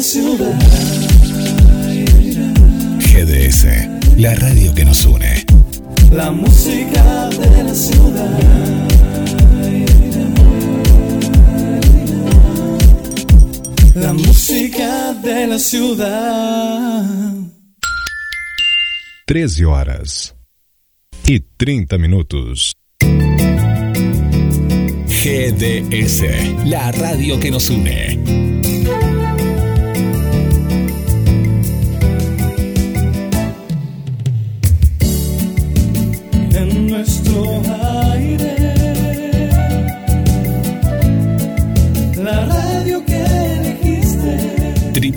la ciudad. GDS, la radio que nos une. La música de la ciudad. La música de la ciudad. 13 horas y 30 minutos. GDS, la radio que nos une.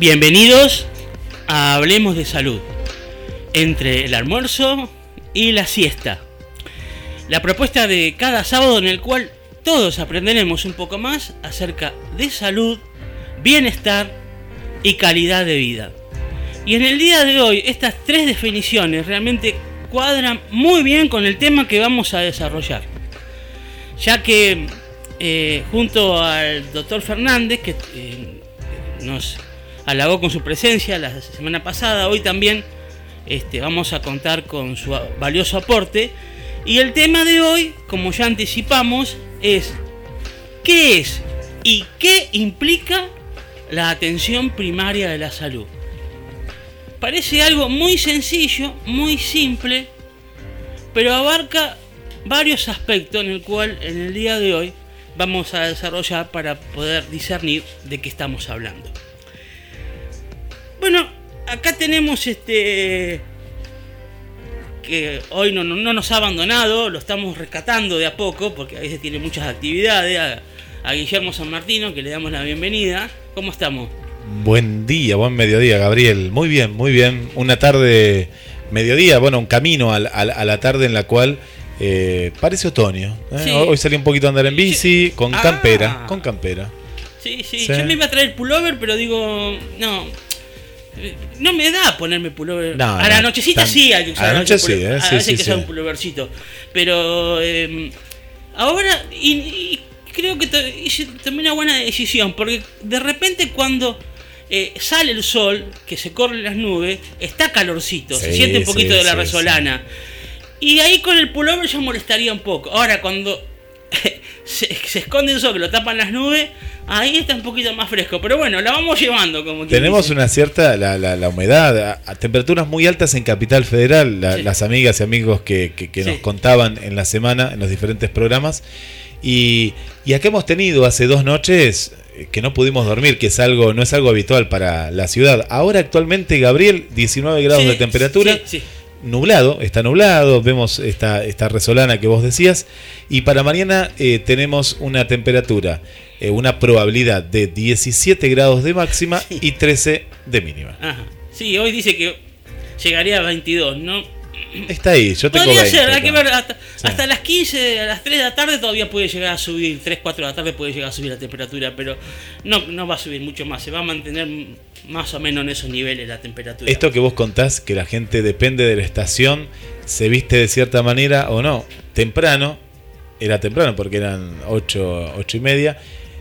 Bienvenidos a Hablemos de Salud, entre el almuerzo y la siesta. La propuesta de cada sábado en el cual todos aprenderemos un poco más acerca de salud, bienestar y calidad de vida. Y en el día de hoy estas tres definiciones realmente cuadran muy bien con el tema que vamos a desarrollar. Ya que eh, junto al doctor Fernández, que eh, nos halagó con su presencia la semana pasada, hoy también este, vamos a contar con su valioso aporte. Y el tema de hoy, como ya anticipamos, es ¿qué es y qué implica la atención primaria de la salud? Parece algo muy sencillo, muy simple, pero abarca varios aspectos en el cual en el día de hoy vamos a desarrollar para poder discernir de qué estamos hablando. Bueno, acá tenemos este que hoy no, no, no nos ha abandonado, lo estamos rescatando de a poco, porque a veces tiene muchas actividades, a, a Guillermo San Martino, que le damos la bienvenida. ¿Cómo estamos? Buen día, buen mediodía, Gabriel. Muy bien, muy bien. Una tarde, mediodía, bueno, un camino a, la- a tarde en la cual eh, parece otoño. ¿eh? Sí. Hoy salí un poquito a andar en bici, con Ah. campera, con campera. Sí, sí, Sí. yo me iba a traer pullover, pero digo, no. No me da ponerme pullover. No, a la no, nochecita tan- sí hay que usar a la noche sí, eh, A veces sí, hay que usar un pullovercito. Pero eh, ahora, y, y creo que hice tomé una buena decisión, porque de repente cuando eh, sale el sol, que se corren las nubes, está calorcito, se siente un poquito de la resolana. Y ahí con el pullover ya molestaría un poco. Ahora cuando se, se esconde el que lo tapan las nubes, ahí está un poquito más fresco. Pero bueno, la vamos llevando como quien Tenemos dice. una cierta, la, la- la humedad, a, a temperaturas muy altas en Capital Federal, la- Sí. las amigas y amigos que, que- que nos Sí. contaban en la semana, en los diferentes programas. Y, y acá hemos tenido hace dos noches eh, que no pudimos dormir, que es algo, no es algo habitual para la ciudad. Ahora actualmente, Gabriel, 19 grados Sí, de temperatura. sí, sí. Nublado, está nublado, vemos esta, esta resolana que vos decías, y para mañana eh, tenemos una temperatura, eh, una probabilidad de 17 grados de máxima y 13 de mínima. Ajá. Sí, hoy dice que llegaría a 22, ¿no? Está ahí, yo tengo Podría 20 ser, hay que ver. Hasta, Sí. hasta las 15, a las 3 de la tarde todavía puede llegar a subir. 3, 4 de la tarde puede llegar a subir la temperatura, pero no, no va a subir mucho más. Se va a mantener más o menos en esos niveles la temperatura. Esto que vos contás, que la gente depende de la estación, se viste de cierta manera o no. Temprano, era temprano porque eran 8, 8 y media.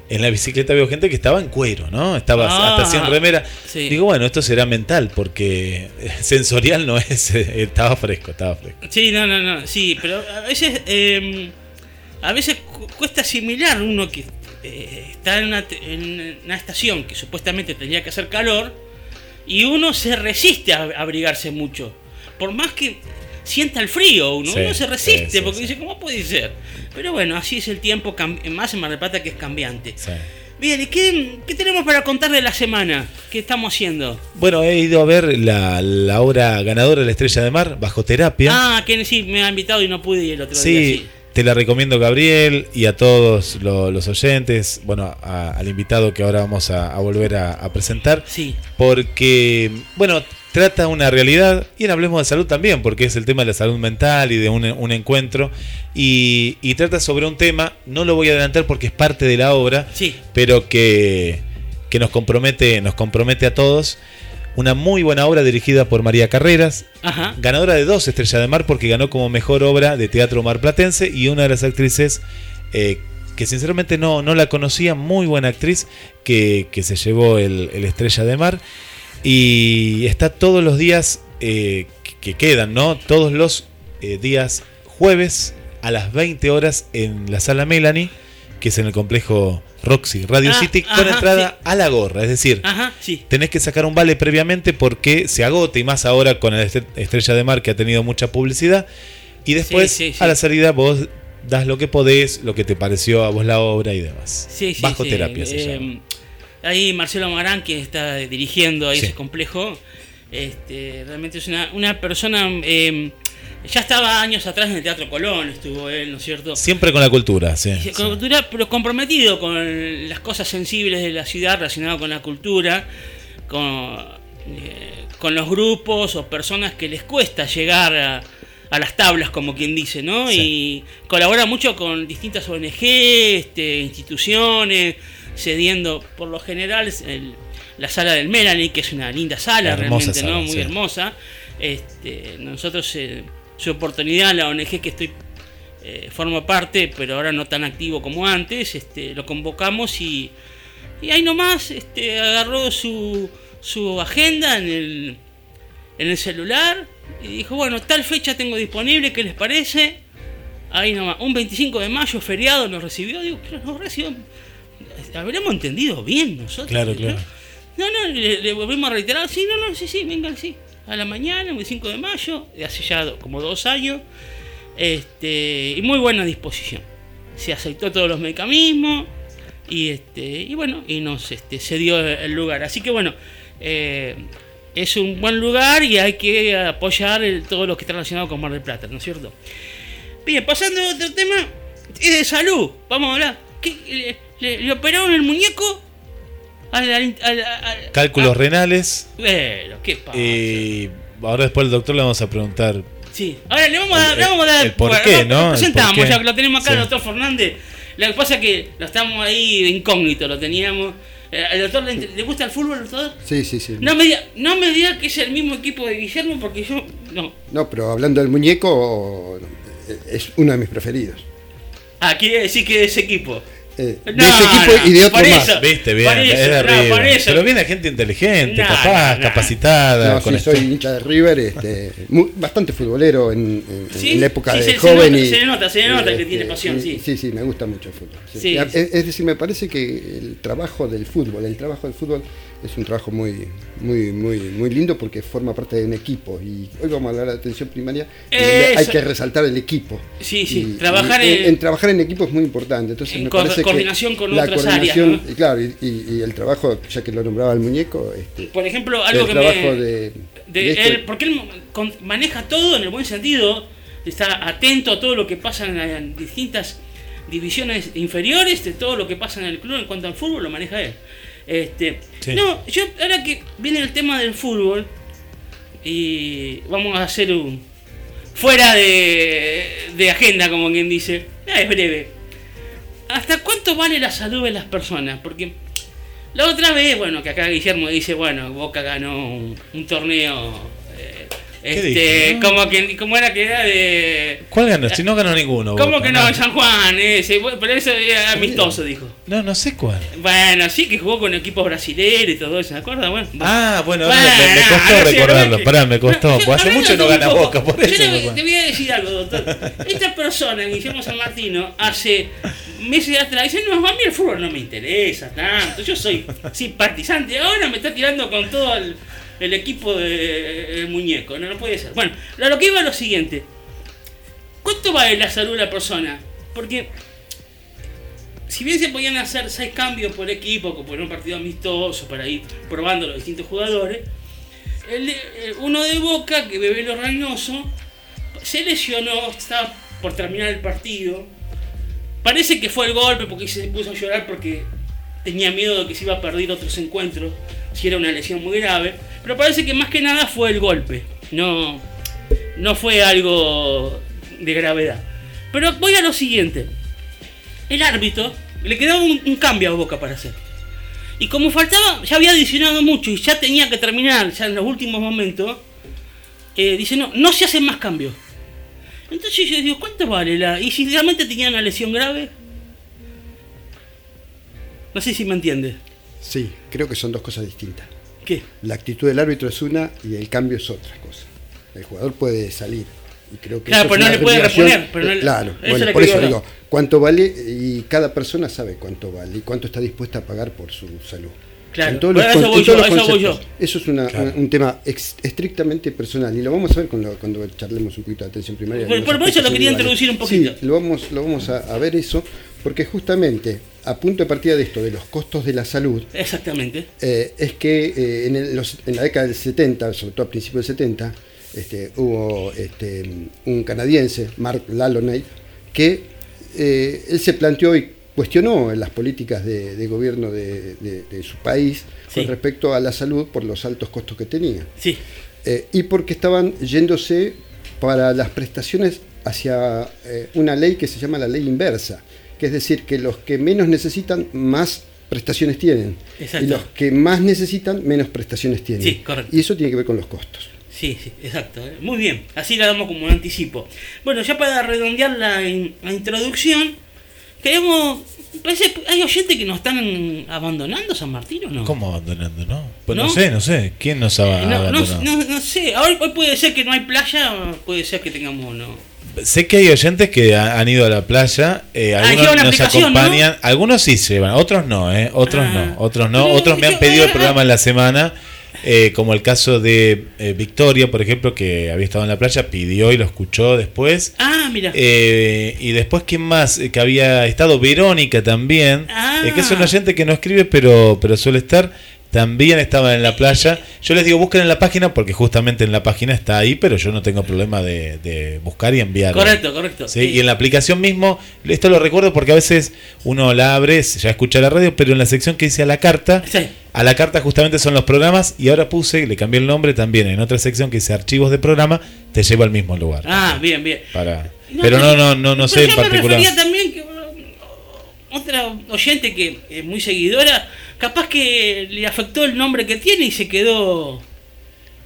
En la bicicleta veo gente que estaba en cuero, ¿no? Estaba Ah, hasta sin remera. sí. Digo, bueno, esto será mental porque sensorial no es. eh, Estaba fresco, estaba fresco. Sí, no, no, no, sí, pero a veces, eh, a veces cu- cuesta asimilar uno que eh, está en una, en una estación que supuestamente tendría que hacer calor y uno se resiste a abrigarse mucho. Por más que sienta el frío, uno, Sí, uno se resiste sí, sí, porque dice, ¿cómo puede ser? Pero bueno, así es el tiempo, más en Mar del Plata que es cambiante. Bien, ¿y qué, qué tenemos para contar de la semana? ¿Qué estamos haciendo? Bueno, he ido a ver la, la obra ganadora de la Estrella de Mar, bajo terapia. Ah, que sí, me ha invitado y no pude ir el otro día. Sí. Te la recomiendo Gabriel y a todos lo- los oyentes, bueno, a- al invitado que ahora vamos a, a volver a, a presentar, Sí. porque, bueno, trata una realidad y en Hablemos de Salud también, porque es el tema de la salud mental y de un, un encuentro, y, y trata sobre un tema, no lo voy a adelantar porque es parte de la obra, Sí. pero que, que nos, compromete, nos compromete a todos. Una muy buena obra dirigida por María Carreras, Ajá. ganadora de dos estrellas de mar porque ganó como mejor obra de teatro marplatense y una de las actrices eh, que sinceramente no, no la conocía, muy buena actriz que, que se llevó el, el estrella de mar y está todos los días eh, que, que quedan, ¿no? Todos los eh, días jueves a las 20 horas en la sala Melanie, que es en el complejo Roxy Radio Ah, City, con ajá, entrada a la gorra, es decir, Ajá, sí. tenés que sacar un vale previamente porque se agota y más ahora con la est- estrella de mar que ha tenido mucha publicidad. Y después Sí, a la salida vos das lo que podés, lo que te pareció a vos la obra y demás. Sí, sí, Bajo terapia se Eh, llama. Ahí Marcelo Marán, que está dirigiendo ahí ese complejo, este, realmente es una, una persona... eh, ya estaba años atrás en el Teatro Colón, estuvo él, ¿no es cierto? Siempre con la cultura, sí. Con cultura, pero comprometido con las cosas sensibles de la ciudad relacionadas con la cultura, con, eh, con los grupos o personas que les cuesta llegar a, a las tablas, como quien dice, ¿no? Sí. Y colabora mucho con distintas ONG, este, instituciones, cediendo por lo general el- la sala del Melanie, que es una linda sala, realmente, sala, ¿no? Muy sí. hermosa. Este, nosotros, eh, su oportunidad, la ONG que estoy eh, formo parte, pero ahora no tan activo como antes, este, lo convocamos y, y ahí nomás este, agarró su, su agenda en el, en el celular y dijo, bueno, tal fecha tengo disponible, ¿qué les parece? Ahí nomás, un 25 de mayo, feriado, nos recibió, digo, pero nos recibió, habremos entendido bien nosotros. Claro, ¿no? claro. No, no, le, le volvimos a reiterar, sí, no, no, sí, sí, vengan, sí. A la mañana, el 25 de mayo, de hace ya como dos años. Este, y muy buena disposición. Se aceptó todos los mecanismos y este y bueno, y nos este, se dio el lugar. Así que bueno, eh, es un buen lugar y hay que apoyar el- todo lo que está relacionado con Mar del Plata, ¿no es cierto? Bien, pasando a otro tema, es de salud. Vamos a hablar. ¿Qué, le operaron el muñeco? Al, al- al- al- Cálculos renales. Bueno, qué pasa. Y ahora después el doctor le vamos a preguntar. Sí. Ahora le vamos a. El- le vamos a dar el por bueno, qué, ¿no? Lo presentamos, qué. ya que lo tenemos acá, Sí. el doctor Fernández. Lo que pasa es que lo estamos ahí de incógnito, lo teníamos. Eh, ¿Al doctor le, le gusta el fútbol, doctor? Sí, sí, sí. No me, diga, no me diga que es el mismo equipo de Guillermo, porque yo. No. No, pero hablando del muñeco, es uno de mis preferidos. Ah, quiere decir que ese equipo. Eh, de No, ese equipo no, y de otro más. eso. Viste, bien, Por eso, es de no, River. por eso. Pero viene gente inteligente, No, capaz, no, no. capacitada. No, con sí, soy esto. hincha de River, este, muy- bastante futbolero en, en- Sí, en la época sí, de se- se joven. nota, y, se le nota, se nota que este, tiene pasión, sí. Sí, sí, me gusta mucho el fútbol. sí. Sí, Y a- sí. Es, es decir, me parece que el trabajo del fútbol, el trabajo del fútbol es un trabajo muy, muy, muy, muy lindo porque forma parte de un equipo. Y hoy vamos a hablar de atención primaria. hay que resaltar el equipo. Sí, sí, Y- trabajar y en- en, trabajar en equipo es muy importante. Entonces En me co- parece que coordinación con la otras coordinación, áreas, claro, y, el trabajo, ya que lo nombraba el muñeco, este, Por ejemplo, algo el que trabajo me. de, de de esto- él, porque él con- maneja todo en el buen sentido, está atento a todo lo que pasa en, las distintas divisiones inferiores, de todo lo que pasa en el club en cuanto al fútbol, lo maneja él. Este, Sí. No, yo ahora que viene el tema del fútbol, y vamos a hacer un. fuera de, de agenda, como quien dice, Ah, es breve. ¿Hasta cuánto vale la salud de las personas? Porque la otra vez, bueno, que acá Guillermo dice, bueno, Boca ganó un, un torneo. Eh, ¿Qué este? No. como que como era que era de. ¿Cuál ganó? Si no ganó ninguno. ¿Cómo Boca, que no? En San Juan, ese, pero eso era amistoso, dijo. No, no sé cuál. Bueno, sí que jugó con equipos brasileños y todo eso, ¿se acuerda? Bueno, Ah, bueno, Bueno, me, me costó no recordarlo. no que- Pará, me costó. yo- hace mucho no gana poco, Boca, por yo eso. le- me- te voy a decir algo, doctor. Esta persona, Guillermo San Martino, hace meses atrás dice, no, a mí el fútbol no me interesa tanto, yo soy simpatizante, ahora me está tirando con todo el, el equipo del muñeco, no, no puede ser. Bueno, lo que iba es lo siguiente, ¿cuánto vale la salud de la persona? Porque si bien se podían hacer seis cambios por equipo, como por un partido amistoso, para ir probando los distintos jugadores, el de- el- uno de Boca, que Bebelo Reynoso, se lesionó, estaba por terminar el partido. Parece que fue el golpe porque se puso a llorar porque tenía miedo de que se iba a perder otros encuentros si era una lesión muy grave. Pero parece que más que nada fue el golpe, no, no fue algo de gravedad. Pero voy a lo siguiente. El árbitro le quedaba un, un cambio a Boca para hacer. Y como faltaba, ya había adicionado mucho y ya tenía que terminar, ya en los últimos momentos, eh, dice, no, no se hacen más cambios. Entonces yo digo, ¿cuánto vale la...? Y si realmente tenía una lesión grave, no sé si me entiende. Sí, creo que son dos cosas distintas. ¿Qué? La actitud del árbitro es una y el cambio es otra cosa. El jugador puede salir. Y creo que Claro, eso es pero no le puede obligación- reponer, pero no eh, le- claro, eso bueno, por eso digo digo, cuánto vale y cada persona sabe cuánto vale y cuánto está dispuesta a pagar por su salud. Claro, En todos los, bueno, a eso con- voy en todos yo, los eso voy conceptos. Eso es una- Claro. un, un tema ex- estrictamente personal y lo vamos a ver con lo- cuando charlemos un poquito de atención primaria. Por- eso lo quería introducir un poquito. Sí, lo vamos, lo vamos a, a ver eso porque justamente a punto de partida de esto, de los costos de la salud, Exactamente. eh, es que eh, en, el- los- en la década del 70, sobre todo a principios del 70, este, hubo este, un canadiense, Mark Laloney, que eh, él se planteó y cuestionó las políticas de, de gobierno de, de- de su país Sí. con respecto a la salud por los altos costos que tenía. Sí. Y porque estaban yéndose para las prestaciones hacia una ley que se llama la ley inversa, que es decir, que los que menos necesitan más prestaciones tienen Exacto. y los que más necesitan menos prestaciones tienen. Sí, correcto. Y eso tiene que ver con los costos. Sí, sí, exacto. eh. Muy bien, así la damos como un anticipo. Bueno, ya para redondear la, in- la introducción, queremos... Parece, ¿Hay oyentes que nos están abandonando San Martín o no? ¿Cómo abandonando, no? Pues no, ¿No? sé, no sé. ¿Quién nos ha Eh, no, no, abandonado? no- no sé, hoy, hoy puede ser que no hay playa, puede ser que tengamos no. Sé que hay oyentes que ha- han ido a la playa, eh, Ah, algunos la nos acompañan, algunos sí se llevan, otros no, eh, otros Ah. no, otros no, otros me han pedido el ah, programa en la semana, eh, como el caso de eh, Victoria, por ejemplo, que había estado en la playa, pidió y lo escuchó después. Ah, mira. Eh, y después, ¿quién más? Que había estado Verónica también, Ah. que es un oyente que no escribe, pero, pero suele estar. También estaban en la playa. Yo les digo, busquen en la página porque justamente en la página está ahí, pero yo no tengo problema de, de buscar y enviar. Correcto, correcto. Sí, y en la aplicación mismo, esto lo recuerdo porque a veces uno la abre, ya escucha la radio, pero en la sección que dice a la carta, Sí. a la carta justamente son los programas y ahora puse, le cambié el nombre también en otra sección que dice archivos de programa, te lleva al mismo lugar. Ah, bien, bien. Para, pero no, no, no, no sé en me particular. refería también que otra oyente que es muy seguidora, capaz que le afectó el nombre que tiene y se quedó.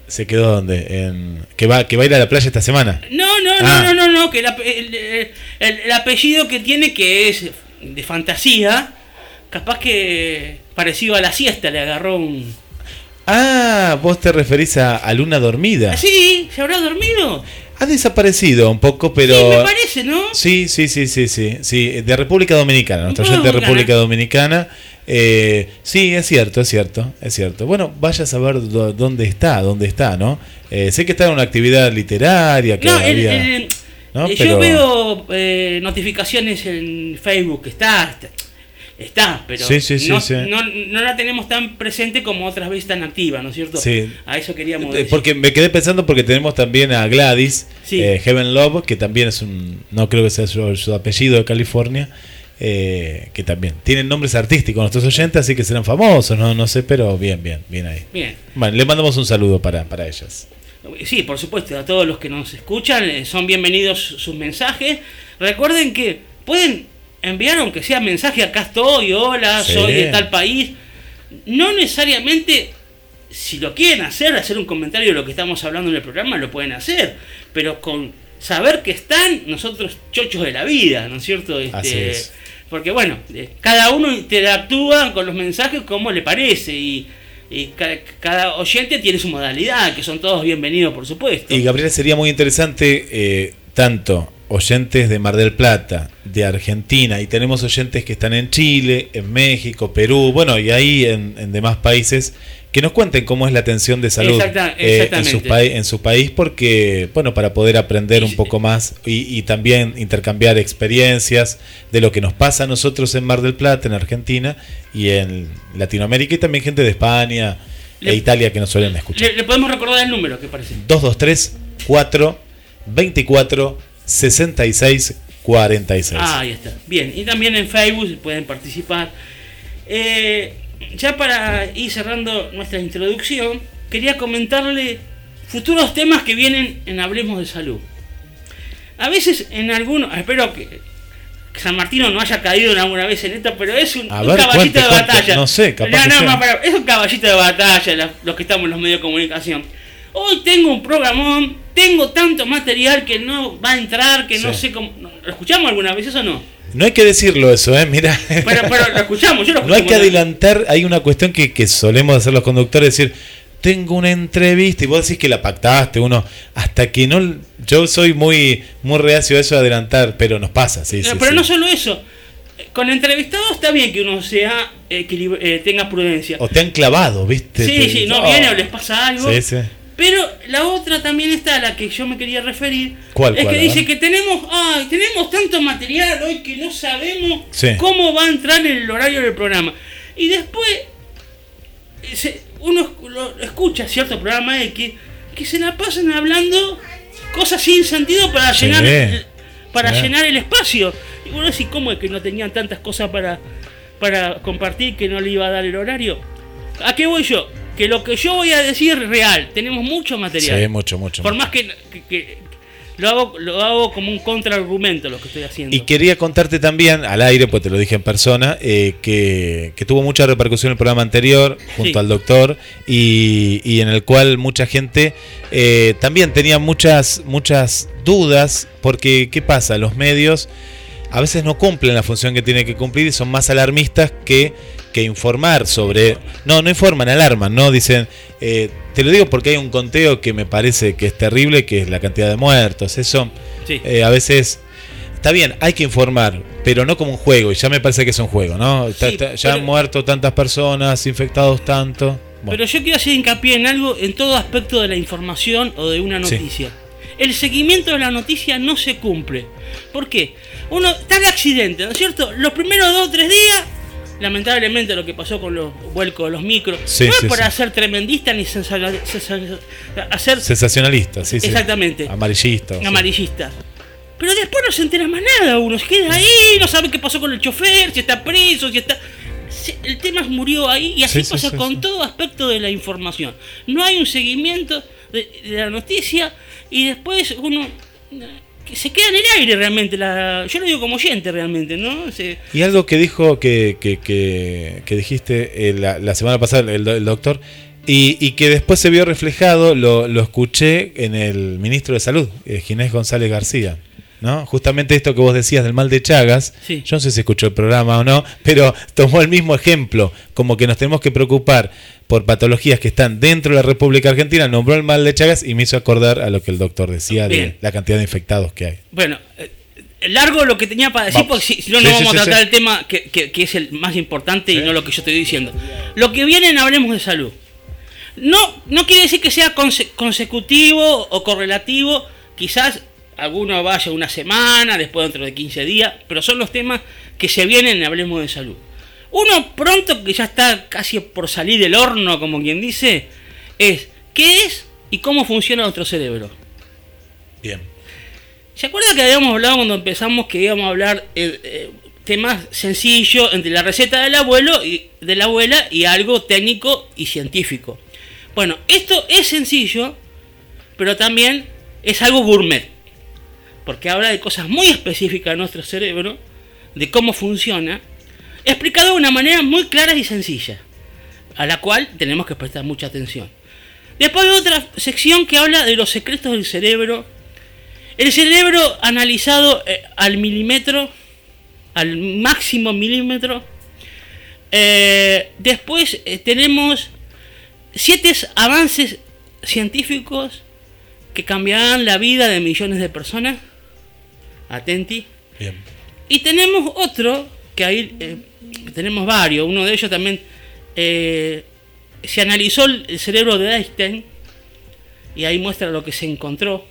¿Se quedó donde? En, que, va, que va a ir a la playa esta semana. No, no, no, Ah. no, no, no, que el, ape- el- el- el apellido que tiene que es de fantasía, capaz que parecido a la siesta le agarró un. Ah, vos te referís a, a Luna Dormida. ¿Ah, sí? ¿Se habrá dormido? Ha desaparecido un poco, pero... Sí, me parece, ¿no? Sí, sí, sí, sí, sí, sí, de República Dominicana, nuestra gente de. República Dominicana. Eh, sí, es cierto, es cierto, es cierto. Bueno, vaya a saber dó- dónde está, dónde está, ¿no? Eh, sé que está en una actividad literaria que No, el- había, el- ¿no? eh, Pero- yo veo eh, notificaciones en Facebook, está, está, está, pero Sí, sí, sí, no, sí. no- no la tenemos tan presente como otras veces tan activa, ¿no es cierto? Sí. A eso queríamos Eh, decir. Porque me quedé pensando porque tenemos también a Gladys, eh, Heaven Love, que también es un, no creo que sea su, su apellido de California, eh, que también tienen nombres artísticos nuestros oyentes, así que serán famosos, no, no sé, pero bien, bien, bien ahí. Bien. Bueno, le mandamos un saludo para, para ellas. Sí, por supuesto, a todos los que nos escuchan, son bienvenidos sus mensajes. Recuerden que pueden enviar, aunque sea mensaje, acá estoy, hola, Sí. soy de tal país. No necesariamente, si lo quieren hacer, hacer un comentario de lo que estamos hablando en el programa, lo pueden hacer. Pero con saber que están nosotros chochos de la vida, ¿no es cierto? Este, Así es. Porque bueno, eh, cada uno interactúa con los mensajes como le parece y, y ca- cada oyente tiene su modalidad, que son todos bienvenidos, por supuesto. Y Gabriel, sería muy interesante, eh, tanto oyentes de Mar del Plata, de Argentina, y tenemos oyentes que están en Chile, en México, Perú, bueno, y ahí en, en demás países, que nos cuenten cómo es la atención de salud Exacta- eh, en, su en su país, porque, bueno, para poder aprender un poco más y, y también intercambiar experiencias de lo que nos pasa a nosotros en Mar del Plata, en Argentina y en Latinoamérica, y también gente de España Le- e Italia que nos suelen escuchar. Le, le podemos recordar el número, que parece. 223 4 24 66 46. Ah, ahí está. Bien, y también en Facebook pueden participar. Eh, ya para ir cerrando nuestra introducción, quería comentarle futuros temas que vienen en Hablemos de Salud. A veces en algunos, espero que San Martino no haya caído alguna vez en esto, pero es un, A un ver, caballito cuente, de cuente. batalla. No sé, capaz No, no, para- es un caballito de batalla, la- los que estamos en los medios de comunicación. Hoy tengo un programón, tengo tanto material que no va a entrar, que no sé cómo. ¿Lo escuchamos alguna vez eso o no? No hay que decirlo eso, ¿eh? Mira. Pero, pero lo escuchamos, yo lo No hay que adelantar, hay una cuestión que, que solemos hacer los conductores, decir, tengo una entrevista y vos decís que la pactaste, uno, hasta que no, yo soy muy, muy reacio a eso de adelantar, pero nos pasa, sí, No, sí. pero sí. no solo eso. Con entrevistados está bien que uno sea eh, tenga prudencia. O te han clavado, ¿viste? Sí, Te- sí, no oh. viene o les pasa algo. Sí, sí. Pero la otra también está, a la que yo me quería referir. ¿Cuál, Es cuál, que dice que tenemos, ay, tenemos tanto material hoy que no sabemos Sí. cómo va a entrar en el horario del programa. Y después eh, se- uno escucha cierto programa X que se la pasan hablando cosas sin sentido para llenar el- para llenar el espacio. Y bueno, decís, ¿cómo es que no tenían tantas cosas para, para compartir que no le iba a dar el horario? ¿A qué voy yo? Que lo que yo voy a decir es real. Tenemos mucho material. Sí, mucho, mucho. Por mucho. más que, que- que lo, hago, lo hago como un contraargumento lo que estoy haciendo. Y quería contarte también, al aire, pues te lo dije en persona, eh, que, que tuvo mucha repercusión el programa anterior junto Sí. al doctor y, y en el cual mucha gente eh, también tenía muchas, muchas dudas, porque ¿qué pasa? Los medios a veces no cumplen la función que tienen que cumplir y son más alarmistas que, que informar sobre... No, no informan, alarman, ¿no? Dicen, eh, te lo digo porque hay un conteo que me parece que es terrible, que es la cantidad de muertos, eso... Sí. Eh, a veces está bien, hay que informar, pero no como un juego, y ya me parece que es un juego, ¿no? Está- Sí, está- ya pero- han muerto tantas personas, infectados tanto. Bueno, Pero yo quiero hacer hincapié en algo en todo aspecto de la información o de una Sí. noticia. El seguimiento de la noticia no se cumple. ¿Por qué? Uno está el accidente, ¿no es cierto? Los primeros dos o tres días lamentablemente lo que pasó con los vuelcos de los micros. Sí, no es para sí. ser tremendista ni hacer Sensacionalista, sí, sí. Exactamente. Amarillista. amarillista. Pero después no se entera más nada uno, se queda ahí, no sabe qué pasó con el chofer, si está preso, si está... El tema murió ahí y así Sí, sí, pasa con todo aspecto de la información. No hay un seguimiento de, de la noticia y después uno que se queda en el aire realmente. La, yo lo digo como oyente realmente, ¿no? Se- Y algo que dijo que, que, que, que dijiste eh, la, la semana pasada el, el doctor y, y que después se vio reflejado, lo, lo escuché en el ministro de Salud, eh, Ginés González García. ¿No? Justamente esto que vos decías del mal de Chagas, Sí. yo no sé si escuchó el programa o no, pero tomó el mismo ejemplo, como que nos tenemos que preocupar por patologías que están dentro de la República Argentina, nombró el mal de Chagas y me hizo acordar a lo que el doctor decía de la cantidad de infectados que hay. Bueno, eh, largo lo que tenía para decir, Vamos. porque si, si no, Sí, no vamos sí, a tratar sí. el tema que, que- que es el más importante y no lo que yo estoy diciendo. Lo que viene en Hablemos de Salud. No, no quiere decir que sea conse- consecutivo o correlativo, quizás alguno vaya una semana, después dentro de 15 días, pero son los temas que se vienen en Hablemos de Salud. Uno pronto que ya está casi por salir del horno, como quien dice, es qué es y cómo funciona nuestro cerebro. Bien. ¿Se acuerda que habíamos hablado cuando empezamos que íbamos a hablar eh, eh, temas sencillos entre la receta del abuelo y de la abuela y algo técnico y científico? Bueno, esto es sencillo, pero también es algo gourmet, porque habla de cosas muy específicas de nuestro cerebro, de cómo funciona, explicado de una manera muy clara y sencilla, a la cual tenemos que prestar mucha atención. Después hay otra sección que habla de los secretos del cerebro, el cerebro analizado eh, al milímetro, al máximo milímetro. Eh, después eh, tenemos siete avances científicos que cambiarán la vida de millones de personas. Atenti. Bien. Y tenemos otro, que ahí tenemos varios, uno de ellos también eh, se analizó el, cerebro de Einstein y ahí muestra lo que se encontró.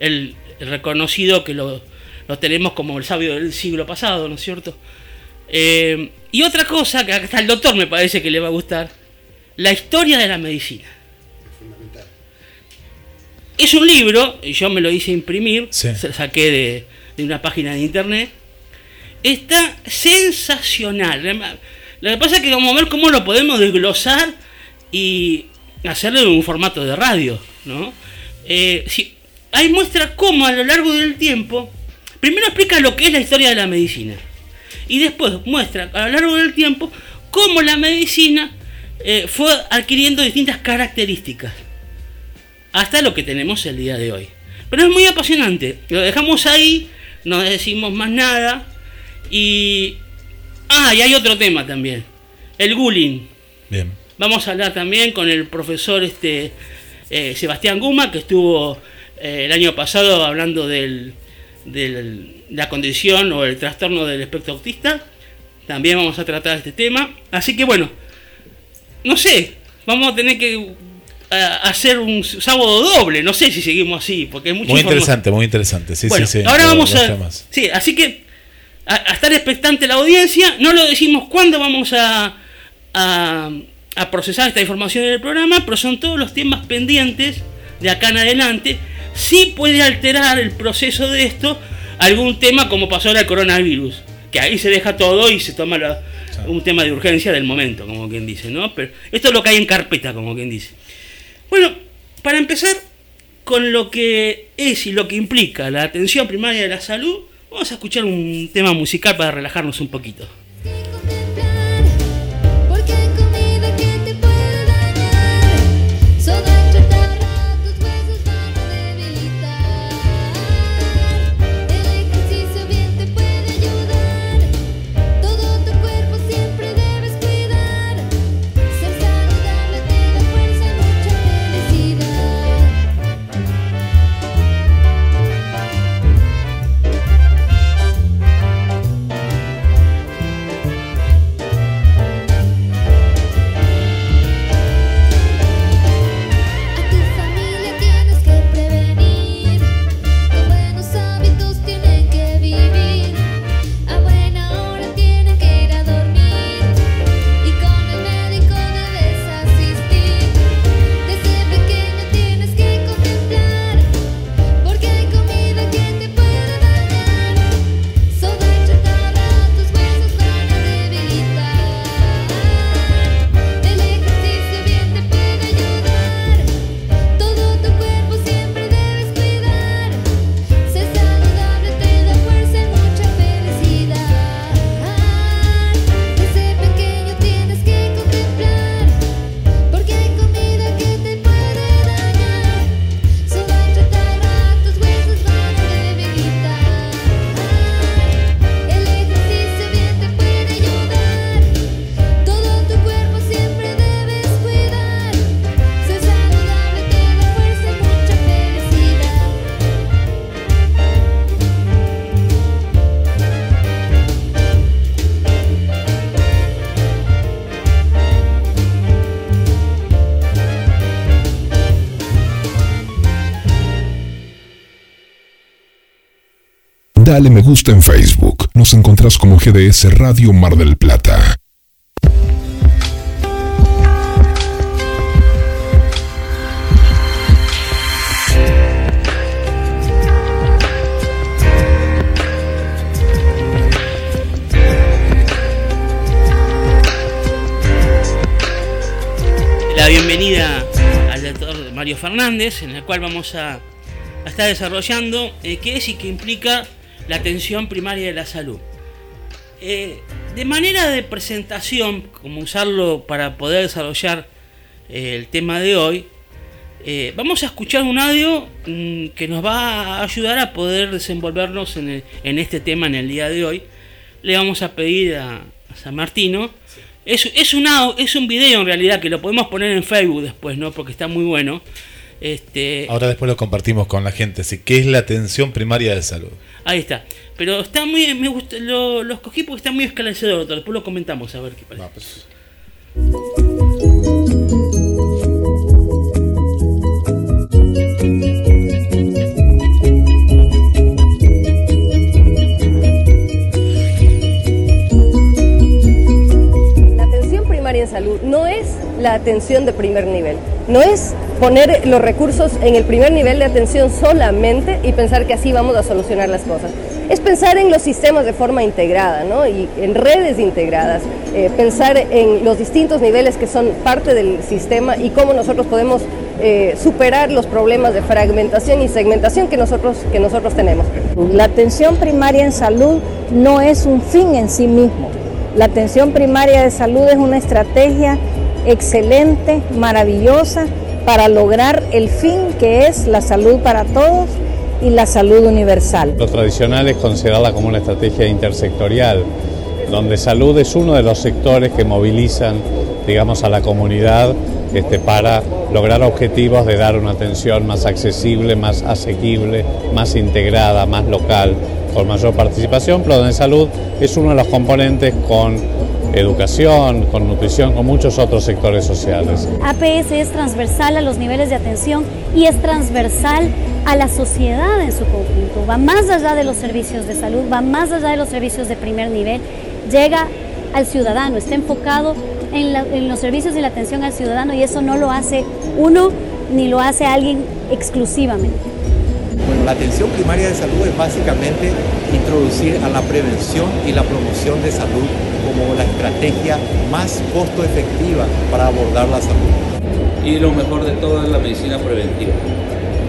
El, el reconocido que lo, lo tenemos como el sabio del siglo pasado, ¿no es cierto? Eh, y otra cosa, que está el doctor me parece que le va a gustar, la historia de la medicina. Es un libro, y yo me lo hice imprimir, Sí. se lo saqué de, de una página de internet. Está sensacional. Lo que pasa es que vamos a ver cómo lo podemos desglosar y hacerlo en un formato de radio. Eh, si- ahí muestra cómo a lo largo del tiempo, primero explica lo que es la historia de la medicina y después muestra a lo largo del tiempo cómo la medicina eh, fue adquiriendo distintas características hasta lo que tenemos el día de hoy. Pero es muy apasionante. Lo dejamos ahí, no decimos más nada. Y. Ah, y hay otro tema también. El bullying. Bien. Vamos a hablar también con el profesor este eh, Sebastián Guma, que estuvo eh, el año pasado hablando del, de la condición o el trastorno del espectro autista. También vamos a tratar este tema. Así que bueno, no sé, vamos a tener que a- hacer un sábado doble. No sé si seguimos así, porque es Muy interesante, muy interesante. Sí, Bueno, sí, sí. ahora vamos a. Sí, así que a, a estar expectante la audiencia. No lo decimos cuándo vamos a, a, a procesar esta información en el programa, pero son todos los temas pendientes de acá en adelante. Sí puede alterar el proceso de esto algún tema como pasó ahora el coronavirus, que ahí se deja todo y se toma la- un tema de urgencia del momento, como quien dice, ¿no? Pero esto es lo que hay en carpeta, como quien dice. Bueno, para empezar con lo que es y lo que implica la atención primaria de la salud, vamos a escuchar un tema musical para relajarnos un poquito. Dale me gusta en Facebook. Nos encontrás como GDS Radio Mar del Plata. la bienvenida al doctor Mario Fernández, en el cual vamos a, estar desarrollando eh, qué es y qué implica la atención primaria de la salud. Eh, de manera de presentación, como usarlo para poder desarrollar eh, el tema de hoy, eh, vamos a escuchar un audio mm, que nos va a ayudar a poder desenvolvernos en, el- en este tema en el día de hoy. Le vamos a pedir a, a San Martino. Es, es, un es un video en realidad que lo podemos poner en Facebook después, ¿no? Porque está muy bueno. Este, Ahora después lo compartimos con la gente. Así, ¿Qué es la atención primaria de salud? Ahí está. Pero está muy. Me gusta, lo, lo escogí porque está muy esclarecedor. Después lo comentamos a ver qué parece. La salud no es la atención de primer nivel, no es poner los recursos en el primer nivel de atención solamente y pensar que así vamos a solucionar las cosas. Es pensar en los sistemas de forma integrada, ¿no? Y en redes integradas, eh, pensar en los distintos niveles que son parte del sistema y cómo nosotros podemos eh, superar los problemas de fragmentación y segmentación que nosotros, que nosotros tenemos. La atención primaria en salud no es un fin en sí mismo. La atención primaria de salud es una estrategia excelente, maravillosa, para lograr el fin que es la salud para todos y la salud universal. Lo tradicional es considerarla como una estrategia intersectorial, donde salud es uno de los sectores que movilizan, digamos, a la comunidad este, para lograr objetivos de dar una atención más accesible, más asequible, más integrada, más local, con mayor participación, pero donde salud es uno de los componentes con educación, con nutrición, con muchos otros sectores sociales. APS es transversal a los niveles de atención y es transversal a la sociedad en su conjunto. Va más allá de los servicios de salud, va más allá de los servicios de primer nivel, llega al ciudadano, está enfocado en, en los servicios y la atención al ciudadano y eso no lo hace uno ni lo hace alguien exclusivamente. Bueno, la atención primaria de salud es básicamente introducir a la prevención y la promoción de salud como la estrategia más costo efectiva para abordar la salud. Y lo mejor de todo es la medicina preventiva,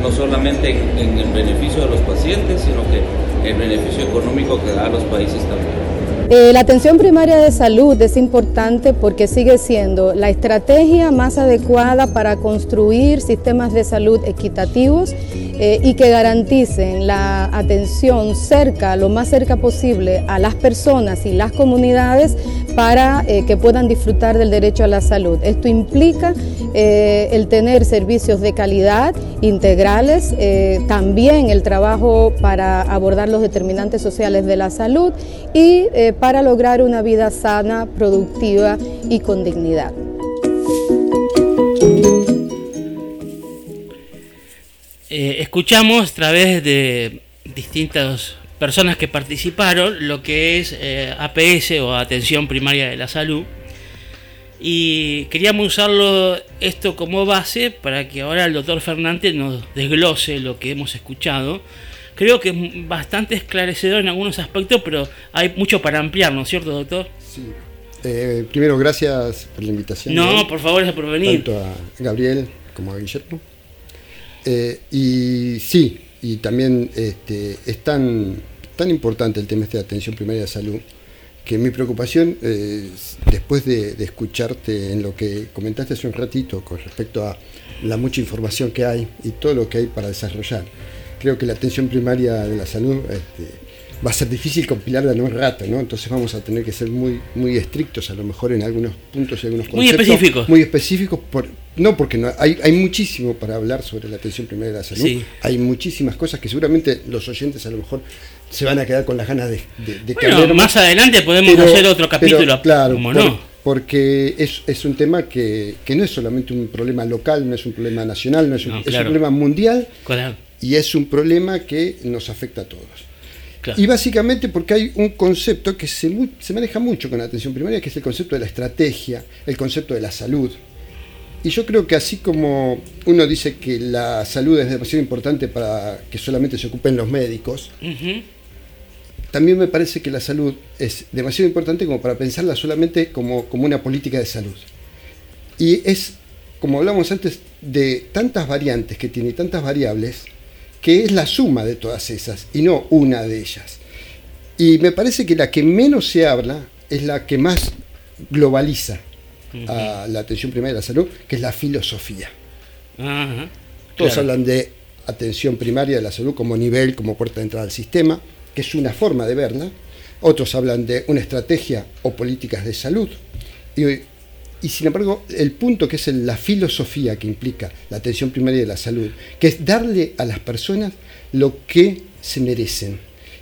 no solamente en, el beneficio de los pacientes, sino que el beneficio económico que da a los países también. Eh, la atención primaria de salud es importante porque sigue siendo la estrategia más adecuada para construir sistemas de salud equitativos eh, y que garanticen la atención cerca, lo más cerca posible a las personas y las comunidades para eh, que puedan disfrutar del derecho a la salud. Esto implica el tener servicios de calidad integrales, también el trabajo para abordar los determinantes sociales de la salud y eh, para lograr una vida sana, productiva y con dignidad. Eh, escuchamos a través de distintas personas que participaron lo que es eh, APS o Atención Primaria de la Salud. Y queríamos usarlo esto como base para que ahora el doctor Fernández nos desglose lo que hemos escuchado. Creo que es bastante esclarecedor en algunos aspectos, pero hay mucho para ampliar, ¿no es cierto, doctor? Sí. Eh, primero, gracias por la invitación. No, por favor, gracias por venir. Tanto a Gabriel como a Guillermo. Eh, y sí, y también este, es tan, tan importante el tema este de atención primaria de salud que mi preocupación, eh, después de, de escucharte en lo que comentaste hace un ratito con respecto a la mucha información que hay y todo lo que hay para desarrollar, creo que la atención primaria de la salud este, va a ser difícil compilarla en un rato, ¿no? Entonces vamos a tener que ser muy, muy estrictos a lo mejor en algunos puntos y algunos Muy conceptos. específicos. Muy específicos, por, no porque no, hay, hay muchísimo para hablar sobre la atención primaria de la salud. Sí. Hay muchísimas cosas que seguramente los oyentes a lo mejor se van a quedar con las ganas de, de, de Bueno, hablemos. más adelante podemos Pero- hacer otro pero, capítulo, claro, como por- no. Porque es, es un tema que, que no es solamente un problema local, no es un problema nacional, no es un, No, es un problema mundial Claro. Y es un problema que nos afecta a todos. Claro. Y básicamente porque hay un concepto que se, se maneja mucho con la atención primaria, que es el concepto de la estrategia, el concepto de la salud. Y yo creo que así como uno dice que la salud es demasiado importante para que solamente se ocupen los médicos, también me parece que la salud es demasiado importante como para pensarla solamente como, como una política de salud. Y es, como hablamos antes, de tantas variantes que tiene y tantas variables, que es la suma de todas esas y no una de ellas. Y me parece que la que menos se habla es la que más globaliza a la atención primaria de la salud, que es la filosofía. Ajá. Todos Claro. hablan de atención primaria de la salud como nivel, como puerta de entrada al sistema, que es una forma de verla. Otros hablan de una estrategia o políticas de salud. Y, y sin embargo, el punto que es la filosofía que implica la atención primaria de la salud, que es darle a las personas lo que se merecen.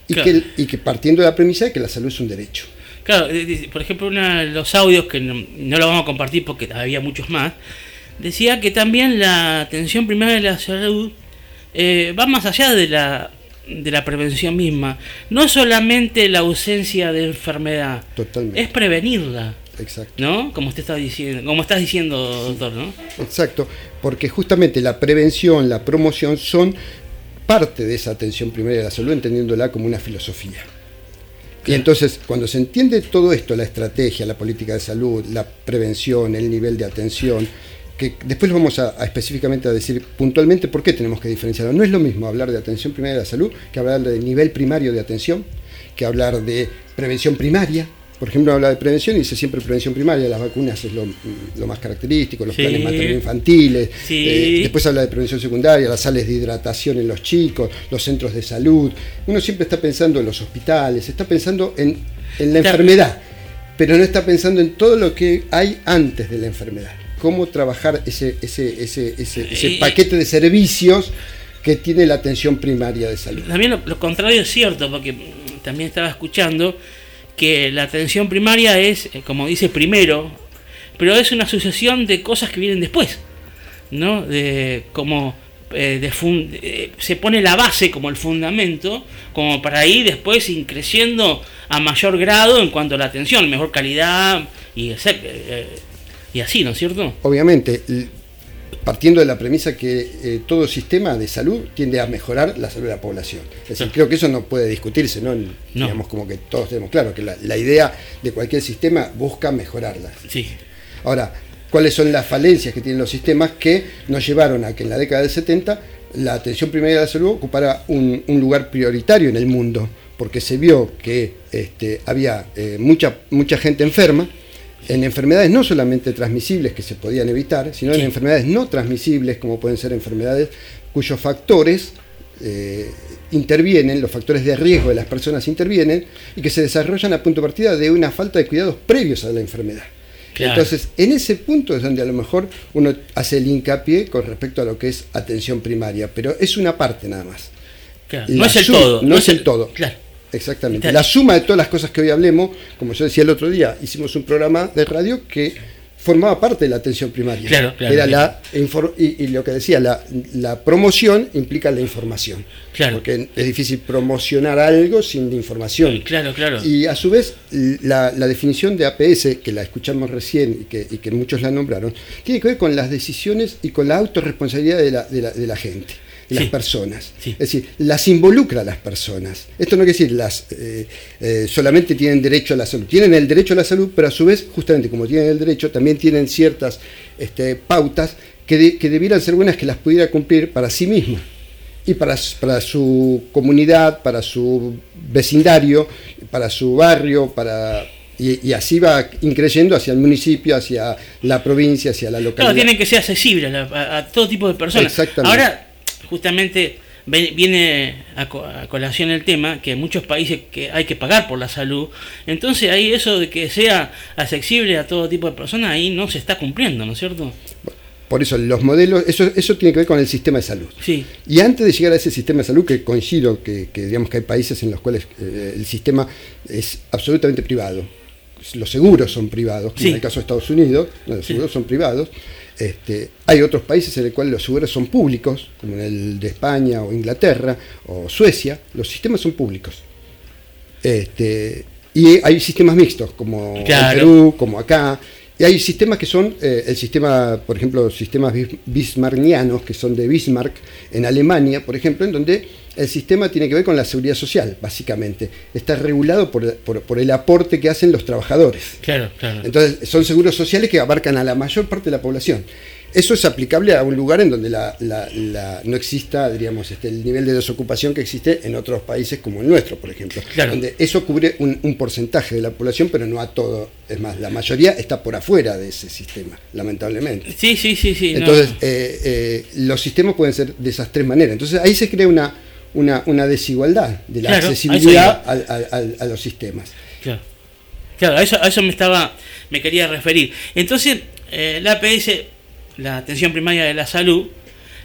Y, Claro. que, y que partiendo de la premisa de que la salud es un derecho. Claro, eh, por ejemplo, uno de los audios que no, no lo vamos a compartir porque había muchos más, decía que también la atención primaria de la salud eh, va más allá de la, de la prevención misma. No solamente la ausencia de enfermedad, Totalmente. es prevenirla, Exacto. ¿no? Como usted está diciendo, como estás diciendo, doctor, ¿no? Exacto, porque justamente la prevención, la promoción son parte de esa atención primaria de la salud, entendiéndola como una filosofía. Y entonces, cuando se entiende todo esto, la estrategia, la política de salud, la prevención, el nivel de atención, que después lo vamos a, a específicamente a decir puntualmente por qué tenemos que diferenciarlo. No es lo mismo hablar de atención primaria de la salud que hablar de nivel primario de atención, que hablar de prevención primaria. Por ejemplo, habla de prevención y dice siempre prevención primaria, las vacunas es lo, lo más característico, los Sí. planes materno-infantiles. Sí. eh, después habla de prevención secundaria, las sales de hidratación en los chicos, los centros de salud. Uno siempre está pensando en los hospitales, está pensando en, en la enfermedad, pero no está pensando en todo lo que hay antes de la enfermedad. Cómo trabajar ese, ese, ese, ese, ese Y- paquete de servicios que tiene la atención primaria de salud. También lo, lo contrario es cierto, porque también estaba escuchando que la atención primaria es, eh, como dice, primero, pero es una sucesión de cosas que vienen después, ¿no? De como eh, de eh, se pone la base como el fundamento, como para ir después ir creciendo a mayor grado en cuanto a la atención, mejor calidad y, eh, así, ¿no es cierto? Obviamente, partiendo de la premisa que eh, todo sistema de salud tiende a mejorar la salud de la población. Es decir, creo que eso no puede discutirse, ¿no? Digamos como que todos tenemos claro que la, la idea de cualquier sistema busca mejorarla. Sí. Ahora, ¿cuáles son las falencias que tienen los sistemas que nos llevaron a que en la década del 70 la atención primaria de la salud ocupara un, un lugar prioritario en el mundo? Porque se vio que este, había eh, mucha, mucha gente enferma, en enfermedades no solamente transmisibles que se podían evitar, sino en enfermedades no transmisibles, como pueden ser enfermedades cuyos factores eh, intervienen, los factores de riesgo de las personas intervienen, y que se desarrollan a punto de partida de una falta de cuidados previos a la enfermedad. Claro. Entonces, en ese punto es donde a lo mejor uno hace el hincapié con respecto a lo que es atención primaria, pero es una parte nada más. Claro, La no es el todo. No, es el todo. Claro. Exactamente. La suma de todas las cosas que hoy hablemos, como yo decía el otro día, hicimos un programa de radio que formaba parte de la atención primaria. Claro, claro, Era claro. la y, y lo que decía, la, la promoción implica la información. Claro. Porque es difícil promocionar algo sin información. Claro, claro. Y a su vez, la, la definición de APS, que la escuchamos recién y que, y que muchos la nombraron, tiene que ver con las decisiones y con la autorresponsabilidad de la, de la, de la gente, las Sí. personas. Sí. Es decir, las involucra a las personas. Esto no quiere decir las eh, eh, solamente tienen derecho a la salud. Tienen el derecho a la salud, pero a su vez, justamente como tienen el derecho, también tienen ciertas este, pautas que, de- que debieran ser buenas que las pudiera cumplir para sí mismas y para, su comunidad, para su vecindario, para su barrio, para y, y así va increyendo hacia el municipio, hacia la provincia, hacia la localidad. Claro, tiene que ser accesible a, la- a- a todo tipo de personas. Exactamente. Ahora, justamente viene a, co- a colación el tema que muchos países que hay que pagar por la salud. Entonces ahí eso de que sea accesible a todo tipo de personas, ahí no se está cumpliendo, ¿no es cierto? Por eso los modelos, eso, eso tiene que ver con el sistema de salud. Sí. Y antes de llegar a ese sistema de salud, que coincido que, que digamos que hay países en los cuales eh, el sistema es absolutamente privado. Los seguros son privados, como Sí. en el caso de Estados Unidos, los Sí. seguros son privados. Este, hay otros países en los cuales los seguros son públicos, como en el de España o Inglaterra o Suecia, los sistemas son públicos. Este, y hay sistemas mixtos, como Claro. en Perú, como acá. Y hay sistemas que son, eh, el sistema, por ejemplo, sistemas bis- bismarckianos, que son de Bismarck, en Alemania, por ejemplo, en donde el sistema tiene que ver con la seguridad social, básicamente. Está regulado por, por- por el aporte que hacen los trabajadores. Claro, claro. Entonces, son seguros sociales que abarcan a la mayor parte de la población. Eso es aplicable a un lugar en donde la- la- la- no exista, diríamos, este, el nivel de desocupación que existe en otros países como el nuestro, por ejemplo. Claro. Donde eso cubre un, un porcentaje de la población, pero no a todo. Es más, la mayoría está por afuera de ese sistema, lamentablemente. Sí, sí, sí, sí. no. Entonces, eh, eh, los sistemas pueden ser de esas tres maneras. Entonces, ahí se crea una, una, una desigualdad de la Claro, accesibilidad a los sistemas. Claro, claro a, eso, a eso me estaba, me quería referir. Entonces, eh, la APS, la atención primaria de la salud,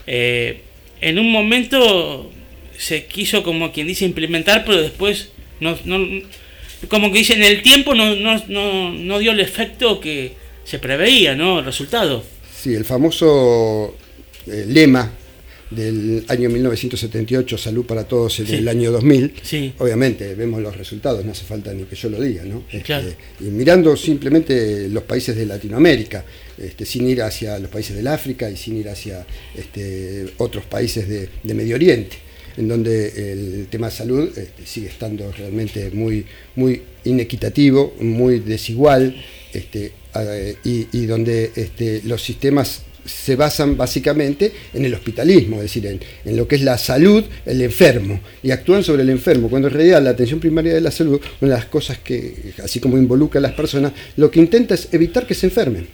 eh, en un momento se quiso, como quien dice, implementar, pero después, no, no- como que dice, en el tiempo no, no, no, no dio el efecto que se preveía, ¿no? El resultado. Sí, el famoso eh, lema del año 1978, Salud para Todos, Sí. el año 2000, Sí. obviamente vemos los resultados, no hace falta ni que yo lo diga, ¿no? Este, Claro. y mirando simplemente los países de Latinoamérica, este, sin ir hacia los países del África y sin ir hacia este, otros países de, Medio Oriente, en donde el tema de salud este, sigue estando realmente muy, muy inequitativo, muy desigual, y, donde los sistemas se basan básicamente en el hospitalismo, es decir, en lo que es la salud, el enfermo, y actúan sobre el enfermo, cuando en realidad la atención primaria de la salud, una de las cosas que, así como involucra a las personas, lo que intenta es evitar que se enfermen.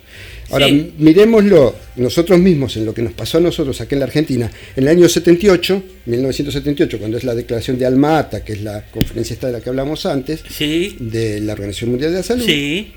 Ahora, Sí. miremoslo nosotros mismos en lo que nos pasó a nosotros aquí en la Argentina, en el año 78, 1978, cuando es la declaración de Alma Ata, que es la conferencia esta de la que hablamos antes, de la Organización Mundial de la Salud, Sí.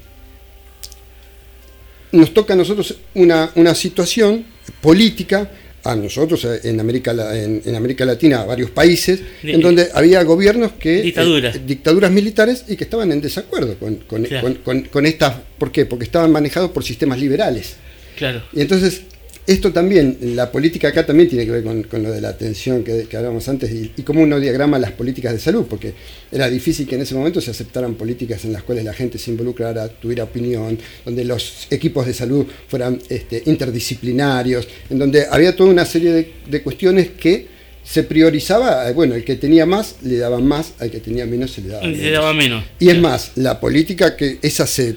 nos toca a nosotros una, una situación política, a nosotros en América, en, en América Latina, a varios países, en donde había gobiernos que... Dictaduras. eh, dictaduras militares y que estaban en desacuerdo con, con, Claro. con- con- con estas... ¿Por qué? Porque estaban manejados por sistemas liberales. Claro. Y entonces, esto también, la política acá también tiene que ver con, con lo de la atención que, que hablábamos antes y, y cómo uno diagrama las políticas de salud, porque era difícil que en ese momento se aceptaran políticas en las cuales la gente se involucrara, tuviera opinión, donde los equipos de salud fueran este, interdisciplinarios, en donde había toda una serie de, de cuestiones que se priorizaba, eh, bueno, el que tenía más le daban más, al que tenía menos se le daba menos. Le daba menos. Y es más, la política que esa se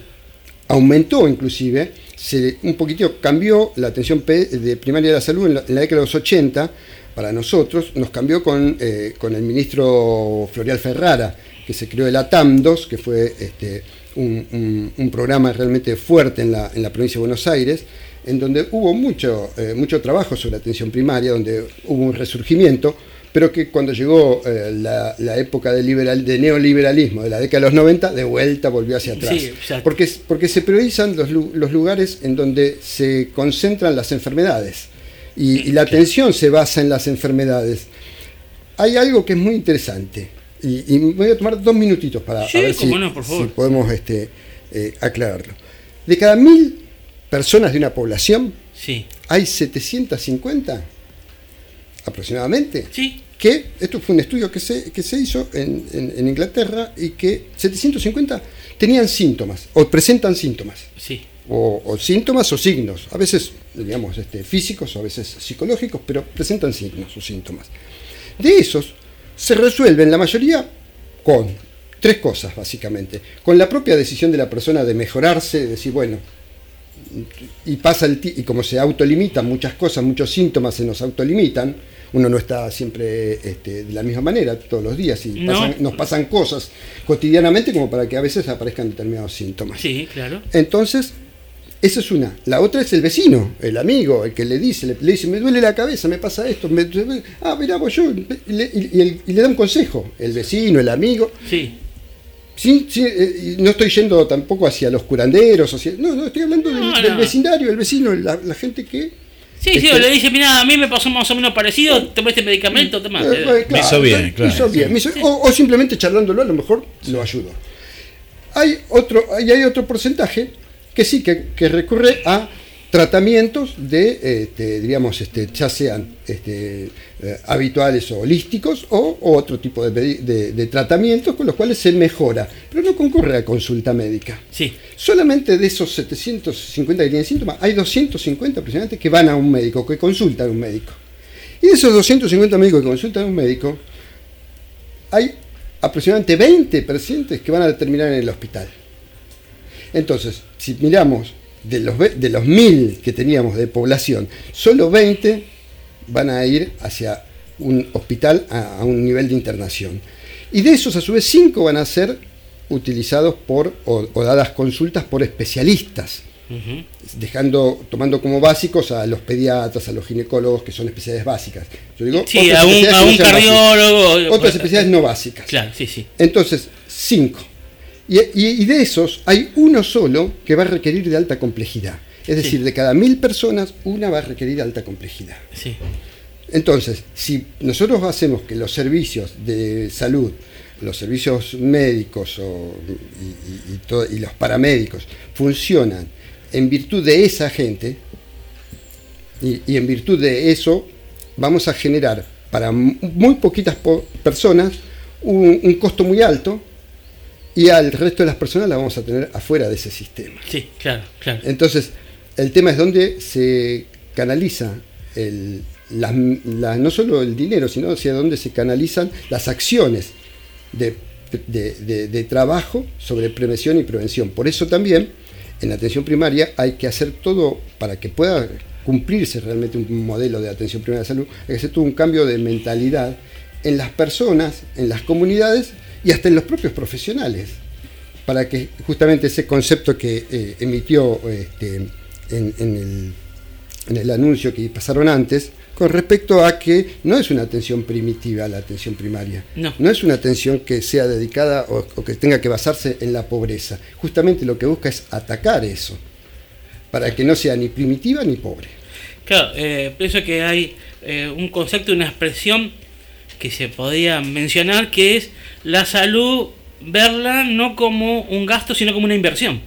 aumentó inclusive, se un poquitito cambió la atención de primaria de la salud en la, década de los 80 para nosotros, nos cambió con, eh, con el ministro Florial Ferrara, que se creó el ATAM2, que fue este, un programa realmente fuerte en la, en la provincia de Buenos Aires, en donde hubo mucho, eh, mucho trabajo sobre atención primaria, donde hubo un resurgimiento, pero que cuando llegó eh, la, la época de, liberal, de neoliberalismo de la década de los 90, de vuelta volvió hacia atrás. Sí, porque, porque se priorizan los, los lugares en donde se concentran las enfermedades y, y la atención se basa en las enfermedades. Hay algo que es muy interesante y, voy a tomar dos minutitos para Sí, a ver si, cómo no, por favor. si podemos este, eh, aclararlo. De cada mil personas de una población, Sí. hay 750 aproximadamente Sí. Que esto fue un estudio que se, que se hizo en, en- en Inglaterra y que 750 tenían síntomas o presentan síntomas Sí. o, o síntomas o signos, a veces digamos este, físicos o a veces psicológicos, pero presentan signos o síntomas. De esos se resuelven la mayoría con tres cosas básicamente, con la propia decisión de la persona de mejorarse, de decir bueno y pasa el y como se autolimitan muchas cosas, muchos síntomas se nos autolimitan, uno no está siempre este, de la misma manera todos los días y No. pasan- nos pasan cosas cotidianamente como para que a veces aparezcan determinados síntomas. Sí, claro. Entonces, esa es una. La otra es el vecino, el amigo, el que le dice, le, le dice, me duele la cabeza, me pasa esto. me- ah, mirá, pues yo. Y le, y- y el- y le da un consejo, el vecino, el amigo. Sí. Sí, sí, eh, no estoy yendo tampoco hacia los curanderos, hacia, no, no, estoy hablando del, No, del no. vecindario, el vecino, la, la gente que... Sí, sí, este, o le dice, mira, a mí me pasó más o menos parecido, tomé este medicamento, toma. Eh, eh, claro, me hizo bien, me hizo- o, o simplemente charlándolo a lo mejor lo ayudo. Hay otro, hay, hay otro porcentaje que sí, que, que recurre a tratamientos de, este, diríamos, este, ya sean este, eh, habituales o holísticos o, o otro tipo de- de tratamientos con los cuales se mejora, pero no concurre a consulta médica. Sí. Solamente de esos 750 que tienen síntomas, hay 250 aproximadamente que van a un médico, que consultan a un médico. Y de esos 250 médicos que consultan a un médico, hay aproximadamente 20 pacientes que van a terminar en el hospital. Entonces, si miramos de los, de los 1000 que teníamos de población, solo 20 van a ir hacia un hospital a, a un nivel de internación. Y de esos, a su vez, 5 van a ser utilizados por o, o dadas consultas por especialistas, dejando, tomando como básicos a los pediatras, a los ginecólogos, que son especialidades básicas. Yo digo, Sí, a un, a un básicas. cardiólogo. Otras especialidades no básicas. Claro, sí, sí. Entonces, cinco. Y, de esos hay uno solo que va a requerir de alta complejidad. Es decir, de cada mil personas, una va a requerir alta complejidad. Sí. Entonces, si nosotros hacemos que los servicios de salud, los servicios médicos o- y, y- y todo- y los paramédicos funcionan en virtud de esa gente, y, en virtud de eso vamos a generar para muy poquitas po- personas un, un costo muy alto y al resto de las personas la vamos a tener afuera de ese sistema. Sí, claro, claro. Entonces, el tema es dónde se canaliza el, las- la- no solo el dinero, sino hacia dónde se canalizan las acciones de, de- de- de trabajo sobre prevención y prevención. Por eso también en la atención primaria hay que hacer todo para que pueda cumplirse realmente un modelo de atención primaria de salud, hay que hacer todo un cambio de mentalidad en las personas, en las comunidades y hasta en los propios profesionales para que justamente ese concepto que eh, emitió este, en, en el, en el anuncio que pasaron antes, con respecto a que no es una atención primitiva la atención primaria, No. es una atención que sea dedicada o, o que tenga que basarse en la pobreza. Justamente lo que busca es atacar eso, para que no sea ni primitiva ni pobre. Claro, eh, pienso que hay eh, un concepto, una expresión que se podría mencionar que es la salud, verla no como un gasto, sino como una inversión.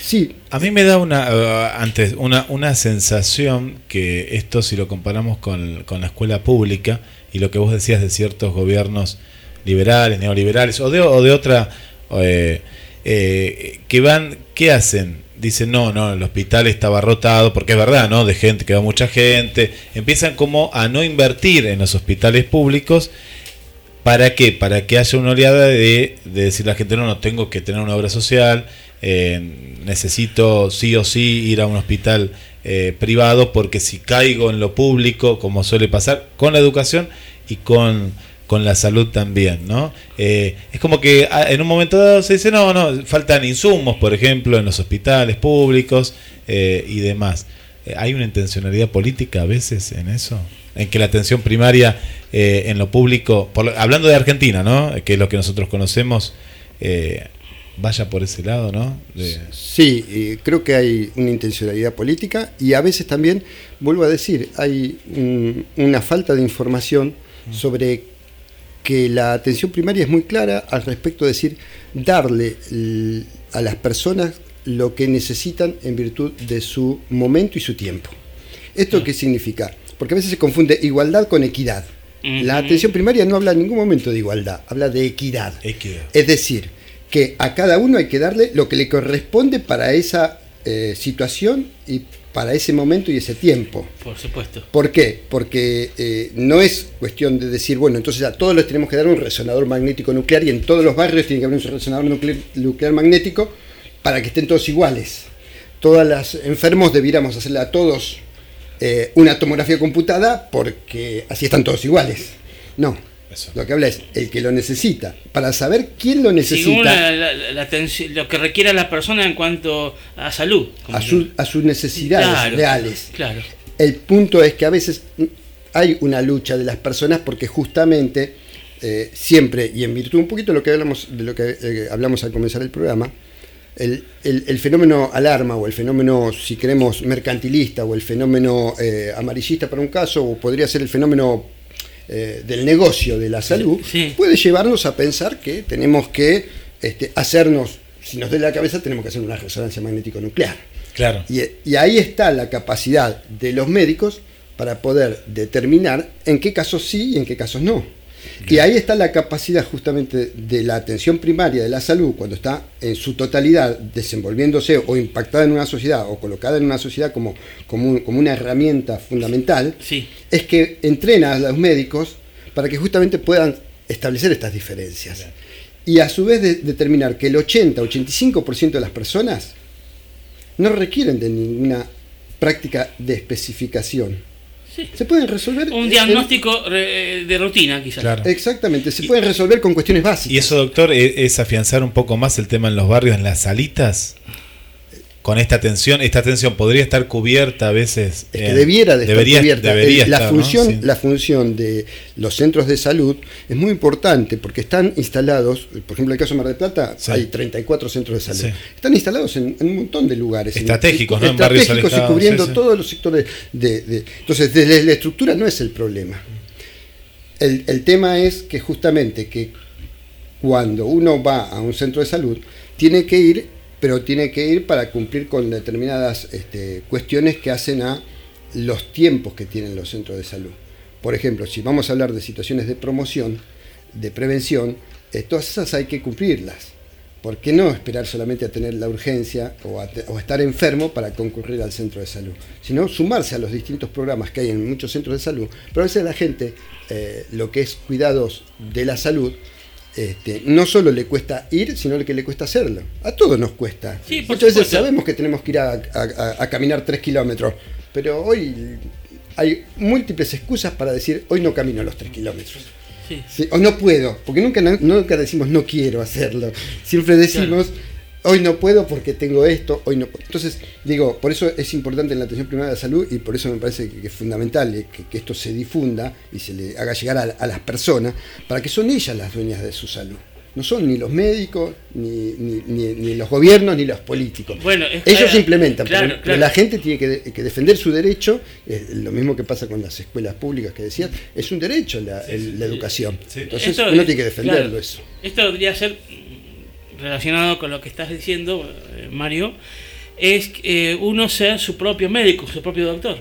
Sí. A mí me da una, eh, antes, una, una sensación que esto si lo comparamos con, con la escuela pública y lo que vos decías de ciertos gobiernos liberales, neoliberales o de, o de otra, eh, eh, que van, ¿qué hacen? Dicen, no, no, el hospital estaba rotado, porque es verdad, ¿no? De gente, que va mucha gente. Empiezan como a no invertir en los hospitales públicos ¿Para qué? Para que haya una oleada de, de decir a la gente, no, no, tengo que tener una obra social, eh, necesito sí o sí ir a un hospital eh, privado, porque si caigo en lo público, como suele pasar, con la educación y con, con la salud también, ¿no? Eh, es como que ah, en un momento dado se dice, no, no, faltan insumos, por ejemplo, en los hospitales públicos eh, y demás. Eh, ¿Hay una intencionalidad política a veces en eso? En que la atención primaria eh, en lo público, por hablando de Argentina, ¿no? Que es lo que nosotros conocemos, vaya por ese lado, ¿no? De- Sí, creo que hay una intencionalidad política y a veces también, vuelvo a decir, hay un- una falta de información sobre que la atención primaria es muy clara al respecto de decir, darle a las personas lo que necesitan en virtud de su momento y su tiempo. ¿Esto qué significa? Porque a veces se confunde igualdad con equidad. La atención primaria no habla en ningún momento de igualdad, habla de equidad. Equidad. Es decir, que a cada uno hay que darle lo que le corresponde para esa eh, situación y para ese momento y ese tiempo. Por supuesto. ¿Por qué? Porque eh, no es cuestión de decir, bueno, entonces a todos les tenemos que dar un resonador magnético nuclear y en todos los barrios tiene que haber un resonador nuclear, nuclear magnético para que estén todos iguales. Todos los enfermos debiéramos hacerle a todos eh, una tomografía computada porque así están todos iguales. No. Lo que habla es el que lo necesita. Para saber quién lo necesita. Según la- la- la atención- lo que requiera la persona en cuanto a salud. a, su- a sus necesidades Claro, reales. Claro. El punto es que a veces hay una lucha de las personas porque justamente eh, siempre, y en virtud un poquito de lo que hablamos, de lo que eh, hablamos al comenzar el programa, el, el- el fenómeno alarma o el fenómeno, si queremos, mercantilista o el fenómeno eh, amarillista para un caso, o podría ser el fenómeno eh, del negocio de la salud, puede llevarnos a pensar que tenemos que este, hacernos, si nos duele la cabeza, tenemos que hacer una resonancia magnético nuclear. Claro. Y, y ahí está la capacidad de los médicos para poder determinar en qué casos sí y en qué casos no. Y ahí está la capacidad justamente de la atención primaria de la salud cuando está en su totalidad desenvolviéndose o impactada en una sociedad o colocada en una sociedad como, como, un- como una herramienta fundamental, Sí. es que entrena a los médicos para que justamente puedan establecer estas diferencias. Y a su vez de- determinar que el 80-85% de las personas no requieren de ninguna práctica de especificación. Se pueden resolver. Un diagnóstico eh, de rutina, quizás. Claro. Exactamente, se pueden resolver con cuestiones básicas. Y eso, doctor, e- es afianzar un poco más el tema en los barrios, en las salitas. Con esta atención, esta atención podría estar cubierta a veces. Es que eh, debiera de estar debería, cubierta. debería Eh, la, estar, ¿no? función, Sí. la función de los centros de salud es muy importante porque están instalados, por ejemplo, en el caso de Mar del Plata, Sí. hay 34 centros de salud. Sí. Están instalados en, en un montón de lugares. Estratégicos, en, ¿no? En Estratégicos y cubriendo todos los sectores. De, de- entonces, desde la estructura no es el problema. El, el tema es que justamente que cuando uno va a un centro de salud, tiene que ir, pero tiene que ir para cumplir con determinadas este, cuestiones que hacen a los tiempos que tienen los centros de salud. Por ejemplo, si vamos a hablar de situaciones de promoción, de prevención, eh, todas esas hay que cumplirlas. ¿Por qué no esperar solamente a tener la urgencia o estar enfermo para concurrir al centro de salud? Sino sumarse a los distintos programas que hay en muchos centros de salud. Pero a veces la gente, eh, lo que es cuidados de la salud, este, no solo le cuesta ir, sino que le cuesta hacerlo. A todos nos cuesta. Sí, Muchas veces sabemos que tenemos que ir a, a- a- a caminar tres kilómetros, pero hoy hay múltiples excusas para decir, hoy no camino los tres kilómetros. Sí. Sí, o no puedo, porque nunca, nunca decimos no quiero hacerlo. Siempre decimos hoy no puedo porque tengo esto, hoy no puedo. Entonces, digo, por eso es importante en la atención primaria de la salud y por eso me parece que, es fundamental eh, que, que esto se difunda y se le haga llegar a, a las personas para que son ellas las dueñas de su salud. No son ni los médicos, ni, ni- ni- ni los gobiernos, ni los políticos. Bueno, es- Ellos implementan, claro, pero, la gente tiene que, de- que defender su derecho, eh, lo mismo que pasa con las escuelas públicas que decías, es un derecho la, el- la educación. Entonces Esto uno tiene que defenderlo claro, eso. Esto debería ser relacionado con lo que estás diciendo, eh, Mario, es eh, uno ser su propio médico, su propio doctor.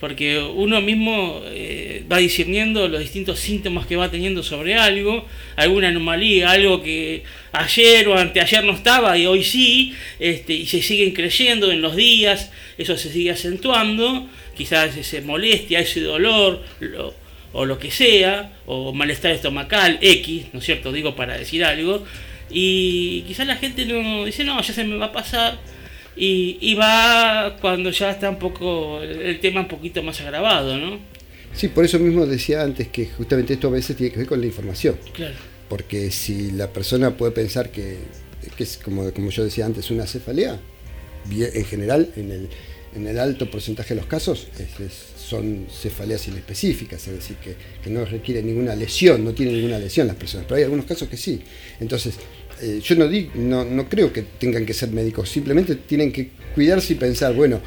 Porque uno mismo eh, va discerniendo los distintos síntomas que va teniendo sobre algo, alguna anomalía, algo que ayer o anteayer no estaba y hoy sí, este, y se siguen creyendo en los días, eso se sigue acentuando, quizás ese molestia, ese dolor, lo- o lo que sea, o malestar estomacal, X, ¿no es cierto? Digo para decir algo, y quizás la gente no dice, no, ya se me va a pasar, y, y va cuando ya está un poco, el tema un poquito más agravado, ¿no? Sí, por eso mismo decía antes que justamente esto a veces tiene que ver con la información. Claro. Porque si la persona puede pensar que, que es, como, como yo decía antes, una cefalea, en general, en el, en el alto porcentaje de los casos, es- es- son cefaleas inespecíficas, es decir, que, que no requieren ninguna lesión, no tienen ninguna lesión las personas, pero hay algunos casos que sí. Entonces, eh, yo no, di- no, no creo que tengan que ser médicos, simplemente tienen que cuidarse y pensar, bueno,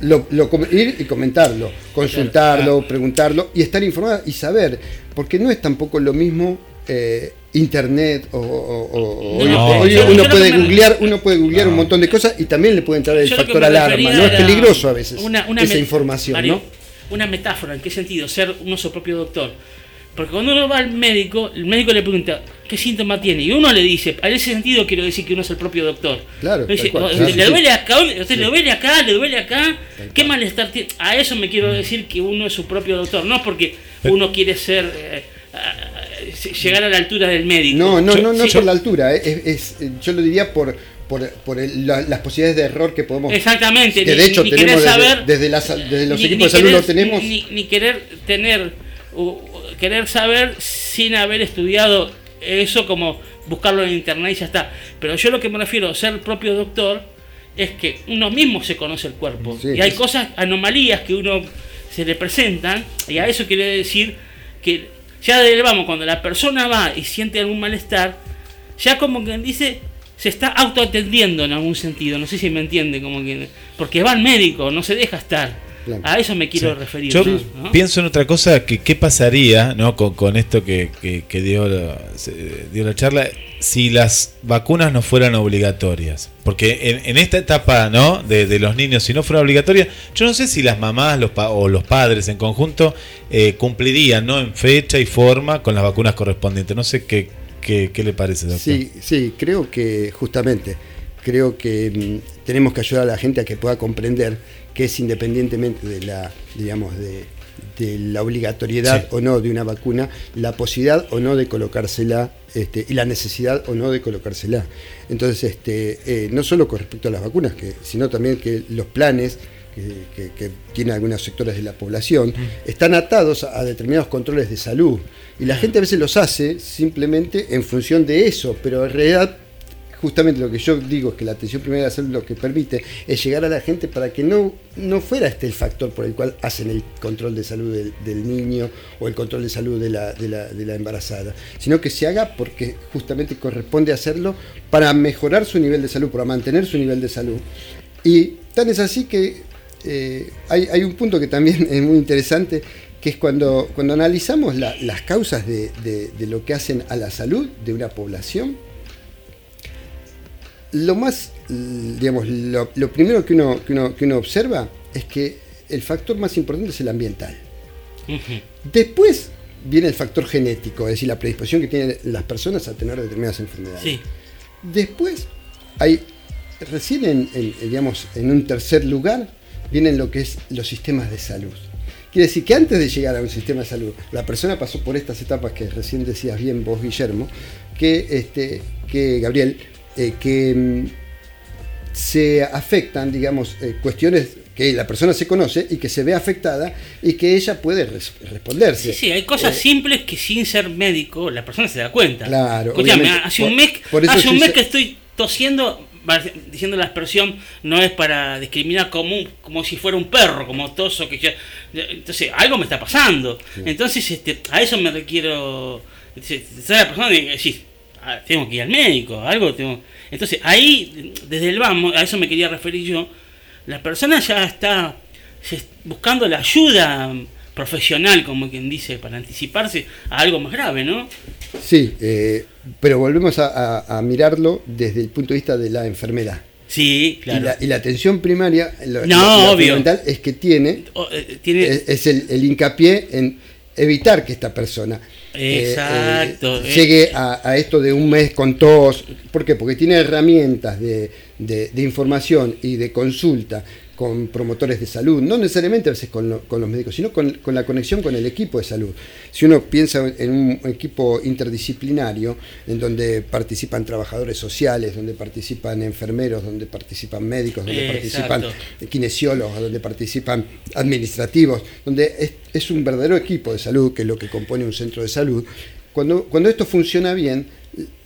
lo, lo com- ir y comentarlo, consultarlo, preguntarlo y estar informado y saber, porque no es tampoco lo mismo eh, internet o, o- o- No, uno puede me- googlear, uno puede googlear un montón de cosas y también le puede entrar el Yo factor alarma, no es peligroso a veces una- una esa información, Mario, ¿no? Una metáfora, ¿en qué sentido? Ser uno su propio doctor. Porque cuando uno va al médico, el médico le pregunta, ¿qué síntoma tiene? Y uno le dice, en ese sentido quiero decir que uno es el propio doctor. Claro, Le dice, tal cual, "¿Usted claro, ¿Le sí. duele acá? ¿Usted Sí. le duele acá? ¿Le duele acá? ¿Qué malestar tiene? A eso me quiero decir que uno es su propio doctor. No porque uno quiere ser, eh, llegar a la altura del médico. No, no, no, no Sí. por la altura, eh, es, es- eh, yo lo diría por, por, por el- la- las posibilidades de error que podemos... Exactamente, Que ni- de hecho ni tenemos desde, saber- desde, desde los ni- equipos de salud querer- lo tenemos... Ni, querer tener, o querer saber sin haber estudiado eso como buscarlo en internet y ya está. Pero yo lo que me refiero a ser propio doctor es que uno mismo se conoce el cuerpo. Sí, y hay cosas, anomalías que uno se le presentan, y a eso quiere decir que ya vamos, cuando la persona va y siente algún malestar, ya como quien dice, se está autoatendiendo en algún sentido, no sé si me entiende, como que, porque va al médico, no se deja estar. Claro. A eso me quiero Sí. referir. Yo pienso en otra cosa, que qué pasaría ¿no? con, con esto que, que- que dio, la, se- dio la charla si las vacunas no fueran obligatorias. Porque en, en esta etapa ¿no? de, de los niños, si no fuera obligatoria, yo no sé si las mamás los pa- o los padres en conjunto eh, cumplirían ¿no? en fecha y forma con las vacunas correspondientes. No sé qué, qué, qué le parece, doctor. Sí, sí, creo que justamente, creo que mm, tenemos que ayudar a la gente a que pueda comprender que es independientemente de la, digamos, de, de la obligatoriedad Sí. o no de una vacuna, la posibilidad o no de colocársela este, y la necesidad o no de colocársela. Entonces, este, eh, no solo con respecto a las vacunas, que, sino también que los planes que, que- que tienen algunos sectores de la población, están atados a, a determinados controles de salud. Y la gente a veces los hace simplemente en función de eso, pero en realidad justamente lo que yo digo es que la atención primaria de salud lo que permite es llegar a la gente para que no, no fuera este el factor por el cual hacen el control de salud del, del niño o el control de salud de la, de, la, de la embarazada, sino que se haga porque justamente corresponde hacerlo para mejorar su nivel de salud, para mantener su nivel de salud. Y tan es así que eh, hay, hay un punto que también es muy interesante, que es cuando, cuando analizamos la- las causas de, de- de lo que hacen a la salud de una población, lo más, digamos, lo, lo primero que uno, que, uno, que uno observa es que el factor más importante es el ambiental. Después viene el factor genético, es decir, la predisposición que tienen las personas a tener determinadas enfermedades. Sí. Después hay, recién en, en- digamos, en un tercer lugar, vienen lo que es los sistemas de salud. Quiere decir que antes de llegar a un sistema de salud, la persona pasó por estas etapas que recién decías bien vos, Guillermo, que, este, que Gabriel, eh, que mm, se afectan, digamos, eh, cuestiones que la persona se conoce y que se ve afectada y que ella puede res- responderse. Sí, sí, hay cosas Eh, simples que sin ser médico la persona se da cuenta. Claro, Escuchame, hace un mes, por hace un mes que estoy tosiendo, diciendo la expresión, no es para discriminar como, un- como si fuera un perro, como toso, que ya- entonces algo me está pasando. Entonces este, a eso me requiero, ser la persona y "Ah, tengo que ir al médico, algo tengo. Entonces ahí, desde el vamos, a eso me quería referir yo, la persona ya está buscando la ayuda profesional, como quien dice, para anticiparse a algo más grave, ¿no? Sí, eh, pero volvemos a, a- a mirarlo desde el punto de vista de la enfermedad. Sí, claro. Y, la, y la atención primaria, lo, No, lo- obvio. fundamental es que tiene, O, eh, tiene es, es el, el hincapié en evitar que esta persona Exacto, eh, eh. llegue a, a esto de un mes con tos. ¿Por qué? Porque tiene herramientas de, de- de información y de consulta con promotores de salud, no necesariamente a veces con, lo- con los médicos, sino con, con la conexión con el equipo de salud. Si uno piensa en un equipo interdisciplinario, en donde participan trabajadores sociales, donde participan enfermeros, donde participan médicos, donde Exacto. participan kinesiólogos, donde participan administrativos, donde es, es un verdadero equipo de salud, que es lo que compone un centro de salud. Cuando, cuando esto funciona bien,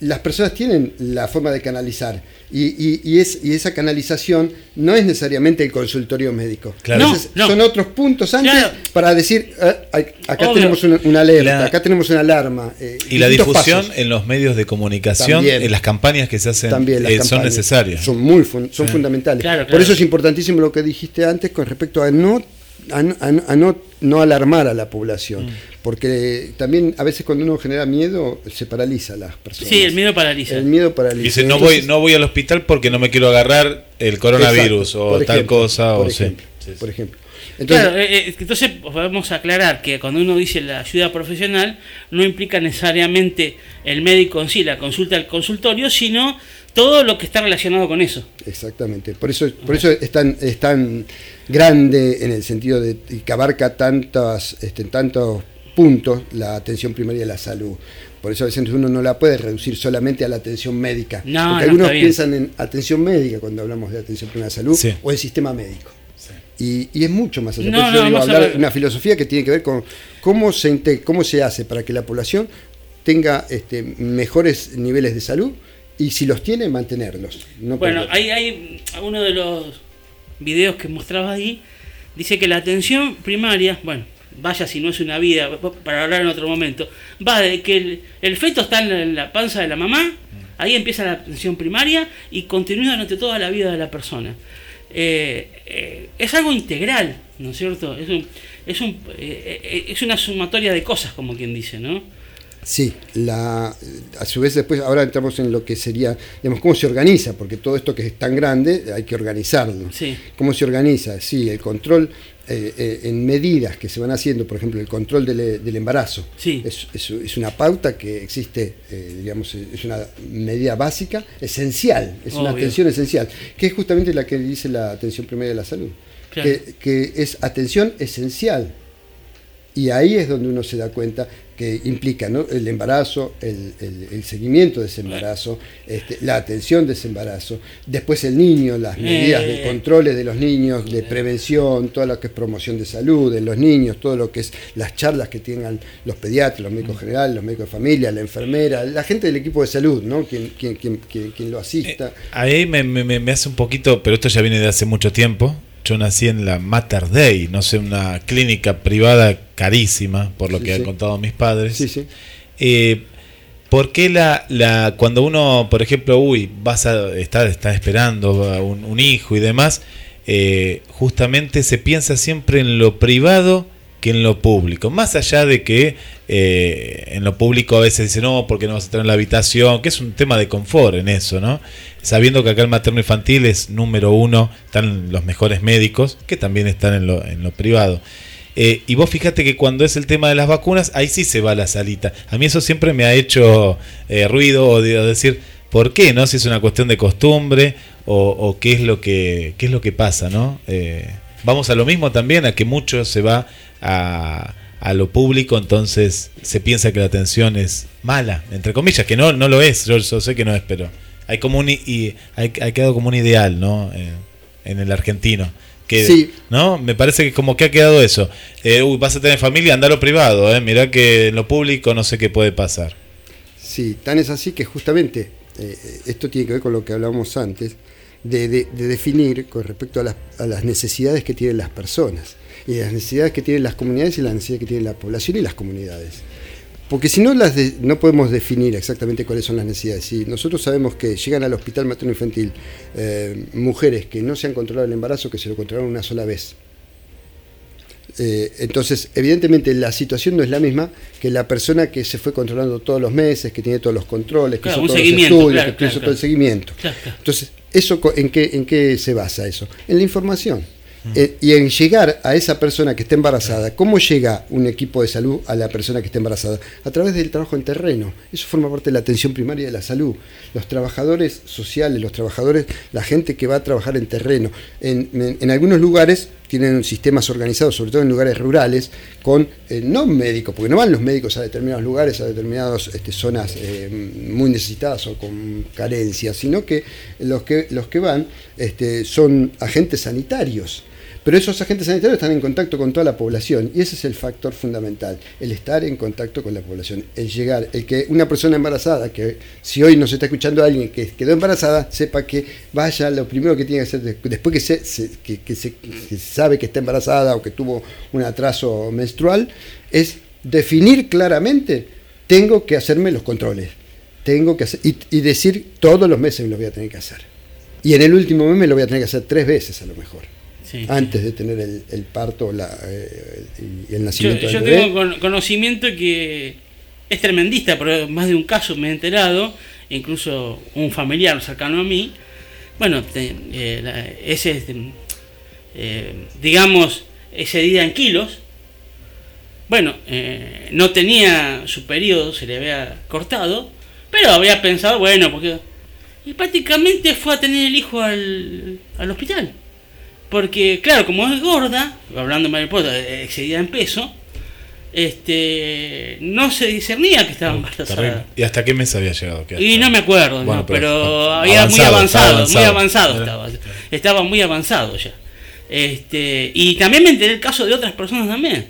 las personas tienen la forma de canalizar y, y- y es, y esa canalización no es necesariamente el consultorio médico. Claro. A No, veces no. Son otros puntos antes Claro. para decir, eh, acá Obvio. tenemos una, una alerta, La- acá tenemos una alarma. eh, Y la difusión pasos. en los medios de comunicación, También. en las campañas que se hacen, También eh, son necesarias. Son muy fun- son Sí. fundamentales. Claro, Por eso es importantísimo lo que dijiste antes con respecto a no a, no- a no- a no, no alarmar a la población. Mm. Porque también a veces cuando uno genera miedo se paraliza a las personas. Sí, el miedo paraliza. El miedo paraliza. Dice, no Entonces- voy, no voy al hospital porque no me quiero agarrar el coronavirus Exacto, o tal ejemplo, cosa. Por o ejemplo. Sí. Por ejemplo. Entonces, claro, eh, eh, entonces podemos aclarar que cuando uno dice la ayuda profesional no implica necesariamente el médico en sí, la consulta al consultorio, sino todo lo que está relacionado con eso. Exactamente, por eso, por eso es, tan, es tan grande en el sentido de que abarca tantos, este, tantos puntos la atención primaria de la salud. Por eso a veces uno no la puede reducir solamente a la atención médica. No, porque no, algunos piensan en atención médica cuando hablamos de atención primaria de salud Sí. o el sistema médico. Y, y es mucho más allá. No, Por eso no, yo digo, hablar de una filosofía que tiene que ver con cómo se, cómo se hace para que la población tenga este, mejores niveles de salud y si los tiene, mantenerlos. no Bueno, ahí hay uno de los videos que mostraba ahí, dice que la atención primaria, bueno, vaya si no es una vida, para hablar en otro momento, va de que el, el feto está en la, en la panza de la mamá, ahí empieza la atención primaria y continúa durante toda la vida de la persona. Eh, eh, es algo integral, ¿no es cierto? Es, un, es, un, eh, es una sumatoria de cosas, como quien dice, ¿no? Sí, la, a su vez después ahora entramos en lo que sería, digamos, cómo se organiza, porque todo esto que es tan grande hay que organizarlo. Sí. ¿Cómo se organiza? Sí, el control eh, eh, en medidas que se van haciendo, por ejemplo, el control del, del embarazo. Sí. Es, es- es una pauta que existe, eh, digamos, es una medida básica, esencial, es una atención esencial, que es justamente la que dice la atención primaria de la salud, Claro. que, que es atención esencial. Y ahí es donde uno se da cuenta que implica ¿no? el embarazo, el, el- el seguimiento de ese embarazo, este, la atención de ese embarazo, después el niño, las medidas de Eh. controles de los niños, de prevención, todo lo que es promoción de salud de los niños, todo lo que es las charlas que tengan los pediatras, los médicos generales, los médicos de familia, la enfermera, la gente del equipo de salud, ¿no? quien, quien, quien, quien- quien lo asista. Ahí me, me- me- me hace un poquito, pero esto ya viene de hace mucho tiempo. Yo nací en la Mater Dei, no sé, una clínica privada carísima, por lo Sí, que sí. han contado mis padres. Sí, sí. Eh, ¿Por qué la, la, cuando uno, por ejemplo, uy, vas a estar está esperando a un, un hijo y demás, eh, justamente se piensa siempre en lo privado que en lo público? Más allá de que eh, en lo público a veces dice no, porque no vas a estar en la habitación, que es un tema de confort en eso, ¿no? Sabiendo que acá el materno infantil es número uno, están los mejores médicos, que también están en lo, en lo privado. Eh, y vos fíjate que cuando es el tema de las vacunas, ahí sí se va la salita. A mí eso siempre me ha hecho eh, ruido o de- o decir, ¿por qué? ¿No? Si es una cuestión de costumbre o, qué es lo que qué es lo que pasa, ¿no? Vamos a lo mismo también, a que mucho se va a, a lo público, entonces se piensa que la atención es mala, entre comillas, que no, no lo es, yo, yo sé que no es, pero hay como un, i- y, hay, hay quedado como un ideal, ¿no? Eh, en el argentino. Que, Sí. ¿No? Me parece que como que ha quedado eso. Eh, uy, vas a tener familia, anda a lo privado, ¿eh? Mirá que en lo público no sé qué puede pasar. Sí, tan es así que justamente eh, esto tiene que ver con lo que hablábamos antes, de, de- de definir con respecto a las, a las necesidades que tienen las personas, y las necesidades que tienen las comunidades y las necesidades que tiene la población y las comunidades. Porque si no, las de- no podemos definir exactamente cuáles son las necesidades. Si nosotros sabemos que llegan al hospital materno infantil eh, mujeres que no se han controlado el embarazo, que se lo controlaron una sola vez, eh, entonces, evidentemente la situación no es la misma que la persona que se fue controlando todos los meses, que tiene todos los controles, que Claro, hizo todos los estudios, claro, que hizo claro, todo el seguimiento. Entonces, eso en qué, en qué se basa eso? En la información. Eh, y en llegar a esa persona que está embarazada. ¿Cómo llega un equipo de salud a la persona que está embarazada? A través del trabajo en terreno. Eso forma parte de la atención primaria de la salud. Los trabajadores sociales, los trabajadores, la gente que va a trabajar en terreno. En, en- en algunos lugares tienen sistemas organizados, sobre todo en lugares rurales, con eh, no médicos, porque no van los médicos a determinados lugares, a determinadas este, zonas eh, muy necesitadas o con carencias, sino que los que, los que van este, son agentes sanitarios. Pero esos agentes sanitarios están en contacto con toda la población y ese es el factor fundamental, el estar en contacto con la población, el llegar, el que una persona embarazada, que si hoy nos está escuchando alguien que quedó embarazada, sepa que vaya, lo primero que tiene que hacer de- después que se, sabe que está embarazada o que tuvo un atraso menstrual, es definir claramente, tengo que hacerme los controles, tengo que hacer, y, y decir todos los meses me lo voy a tener que hacer. Y en el último mes me lo voy a tener que hacer tres veces a lo mejor Sí. antes de tener el, el parto la, eh, y el nacimiento yo del bebé. tengo con- conocimiento que es tremendista, pero más de un caso me he enterado, incluso un familiar cercano a mí. Bueno, te- eh, la- ese, eh, digamos, ese día en kilos. Bueno, eh, no tenía su periodo, se le había cortado, pero había pensado, bueno, porque. Y prácticamente fue a tener el hijo al, al hospital. Porque, claro, como es gorda, hablando mal de excedida en peso, este no se discernía que estaba Terrible. embarazada. ¿Y hasta qué mes había llegado? Y no me acuerdo, Bueno, no, pero- pero, ah, había muy avanzado, avanzado, muy avanzado avanzado. estaba. Estaba muy avanzado ya. Este, y también me enteré el caso de otras personas también.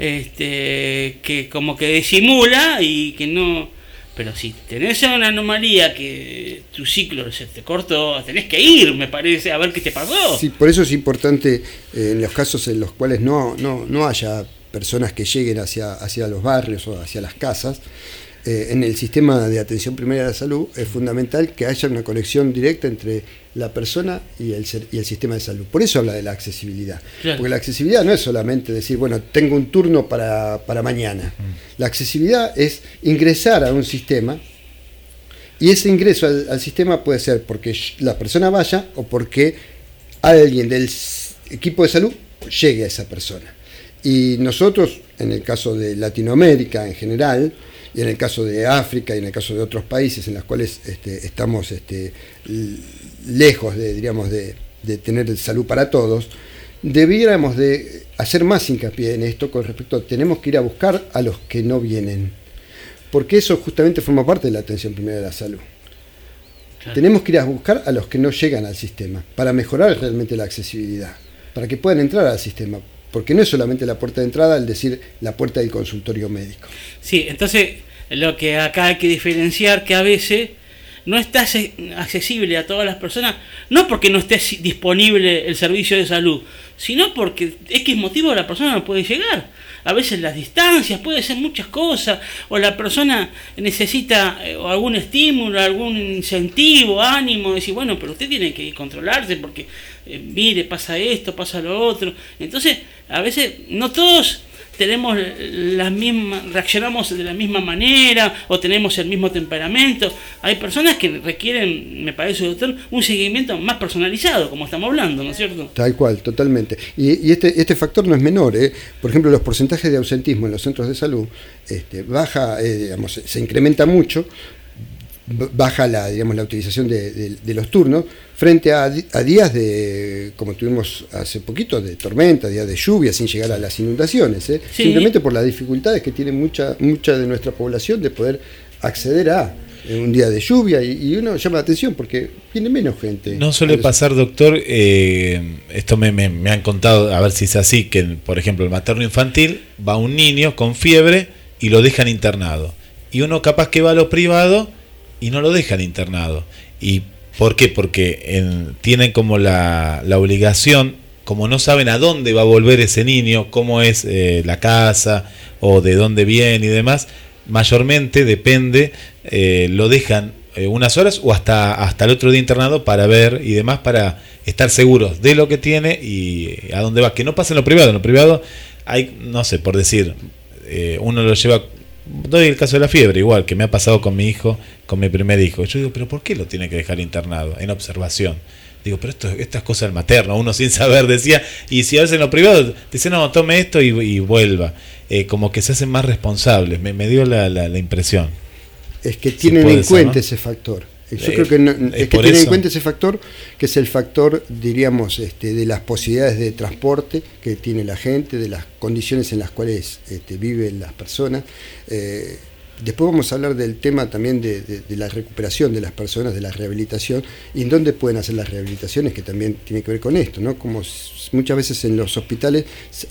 Este, que como que disimula y que no pero si tenés una anomalía que tu ciclo se te cortó, tenés que ir, me parece, a ver qué te pasó. Sí, por eso es importante eh, en los casos en los cuales no, no, no haya personas que lleguen hacia, hacia los barrios o hacia las casas, eh, en el sistema de atención primaria de la salud es fundamental que haya una conexión directa entre la persona y el, ser- y el sistema de salud. Por eso habla de la accesibilidad. Claro. Porque la accesibilidad no es solamente decir, bueno, tengo un turno para, para mañana. La accesibilidad es ingresar a un sistema y ese ingreso al, al sistema puede ser porque la persona vaya o porque alguien del equipo de salud llegue a esa persona. Y nosotros, en el caso de Latinoamérica en general, y en el caso de África y en el caso de otros países en los cuales este, estamos este, lejos de, diríamos, de, de tener salud para todos, debiéramos de hacer más hincapié en esto con respecto a tenemos que ir a buscar a los que no vienen. Porque eso justamente forma parte de la atención primaria de la salud. Tenemos que ir a buscar a los que no llegan al sistema para mejorar realmente la accesibilidad, para que puedan entrar al sistema. Porque no es solamente la puerta de entrada, el decir la puerta del consultorio médico. Sí, entonces lo que acá hay que diferenciar que a veces no está acce- accesible a todas las personas, no porque no esté disponible el servicio de salud, sino porque X motivo la persona no puede llegar. A veces las distancias, puede ser muchas cosas, o la persona necesita eh, algún estímulo, algún incentivo, ánimo, decir, bueno, pero usted tiene que controlarse porque, eh, mire, pasa esto, pasa lo otro. Entonces, a veces no todos tenemos las mismas, reaccionamos de la misma manera o tenemos el mismo temperamento. Hay personas que requieren, me parece, doctor, un seguimiento más personalizado, como estamos hablando, ¿no es cierto? Tal cual, totalmente. Y, este, este factor no es menor. ¿eh? Por ejemplo, los porcentajes de ausentismo en los centros de salud este, baja, eh, digamos, se, incrementa mucho, baja la, digamos, la utilización de, de- de los turnos frente a, días de, como tuvimos hace poquito, de tormenta, días de lluvia, sin llegar a las inundaciones. ¿eh? Sí. Simplemente por las dificultades que tiene mucha, mucha de nuestra población de poder acceder a eh, un día de lluvia y, y uno llama la atención porque viene menos gente. No suele pasar, doctor, eh, esto me, me- me han contado, a ver si es así, que por ejemplo el materno infantil va un niño con fiebre y lo dejan internado. Y uno capaz que va a lo privado y no lo dejan internado. ¿Y por qué? Porque en- tienen como la, la obligación, como no saben a dónde va a volver ese niño, cómo es eh, la casa o de dónde viene y demás, mayormente depende, eh, lo dejan eh, unas horas o hasta, hasta el otro día internado para ver y demás, para estar seguros de lo que tiene y a dónde va. Que no pasa en lo privado, en lo privado hay, no sé, por decir, uno lo lleva, doy el caso de la fiebre, igual que me ha pasado con mi hijo, con mi primer hijo. Yo digo, pero ¿por qué lo tiene que dejar internado en observación? Digo, pero esto, estas cosas del materno, uno sin saber decía, y si a veces en lo privado dice, no, tome esto y, y vuelva. Eh, como que se hacen más responsables, me, me dio la, la- la impresión. es que tienen en cuenta ¿no? ese factor. Yo Eh, creo que no- es es que tienen en cuenta ese factor, que es el factor, diríamos, este, de las posibilidades de transporte que tiene la gente, de las condiciones en las cuales este, viven las personas. Eh, después vamos a hablar del tema también de, de- de la recuperación de las personas, de la rehabilitación, y en dónde pueden hacer las rehabilitaciones, que también tiene que ver con esto, ¿no? Como muchas veces en los hospitales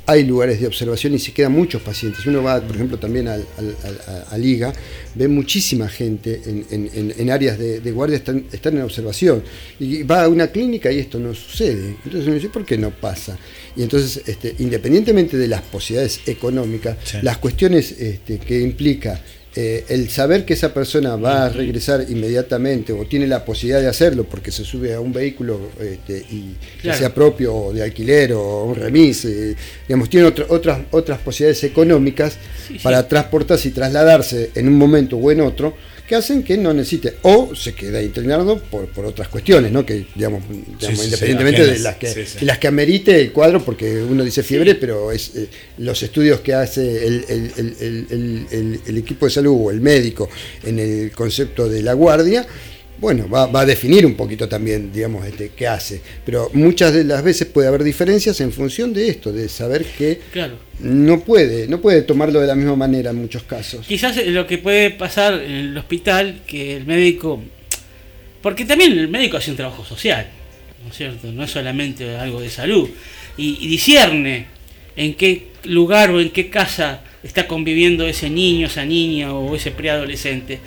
hay lugares de observación y se quedan muchos pacientes. Uno va, por ejemplo, también al, al- al- a, Liga, ve muchísima gente en, en- en- en áreas de, de guardia, están, están en observación. Y va a una clínica y esto no sucede. Entonces uno dice, ¿por qué no pasa? Y entonces, este, independientemente de las posibilidades económicas, Sí. las cuestiones este, que implica eh, el saber que esa persona va a regresar inmediatamente o tiene la posibilidad de hacerlo porque se sube a un vehículo este, y Claro. sea propio o de alquiler o un remis, eh, digamos, tiene otra- otras, otras posibilidades económicas Sí, sí. para transportarse y trasladarse en un momento o en otro que hacen que no necesite o se queda internado por, por otras cuestiones, ¿no? que digamos, digamos, sí, independientemente de las que, las que amerite el cuadro, porque uno dice fiebre, pero es eh, los estudios que hace el, el- el- el- el- el- el equipo de salud o el médico en el concepto de la guardia, bueno, va, va a definir un poquito también, digamos, este, qué hace. Pero muchas de las veces puede haber diferencias en función de esto, de saber que Claro. no puede, no puede tomarlo de la misma manera en muchos casos. Quizás eh, lo que puede pasar en el hospital, que el médico, porque también el médico hace un trabajo social, ¿no es cierto? No es solamente algo de salud, y, y discierne en qué lugar o en qué casa está conviviendo ese niño, esa niña o ese preadolescente.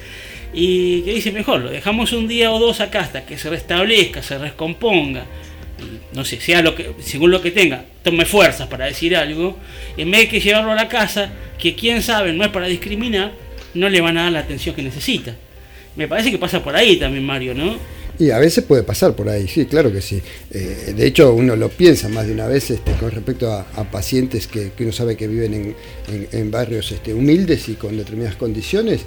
Y que dice, mejor, lo dejamos un día o dos acá hasta que se restablezca, se recomponga, no sé, sea lo que, según lo que tenga, tome fuerzas para decir algo, en vez de que llevarlo a la casa, que quién sabe, no es para discriminar, no le van a dar la atención que necesita. Me parece que pasa por ahí también, Mario, ¿no? Y a veces puede pasar por ahí, sí, claro que sí. Eh, de hecho, uno lo piensa más de una vez este, con respecto a, pacientes que, que uno sabe que viven en, en- barrios este, humildes y con determinadas condiciones,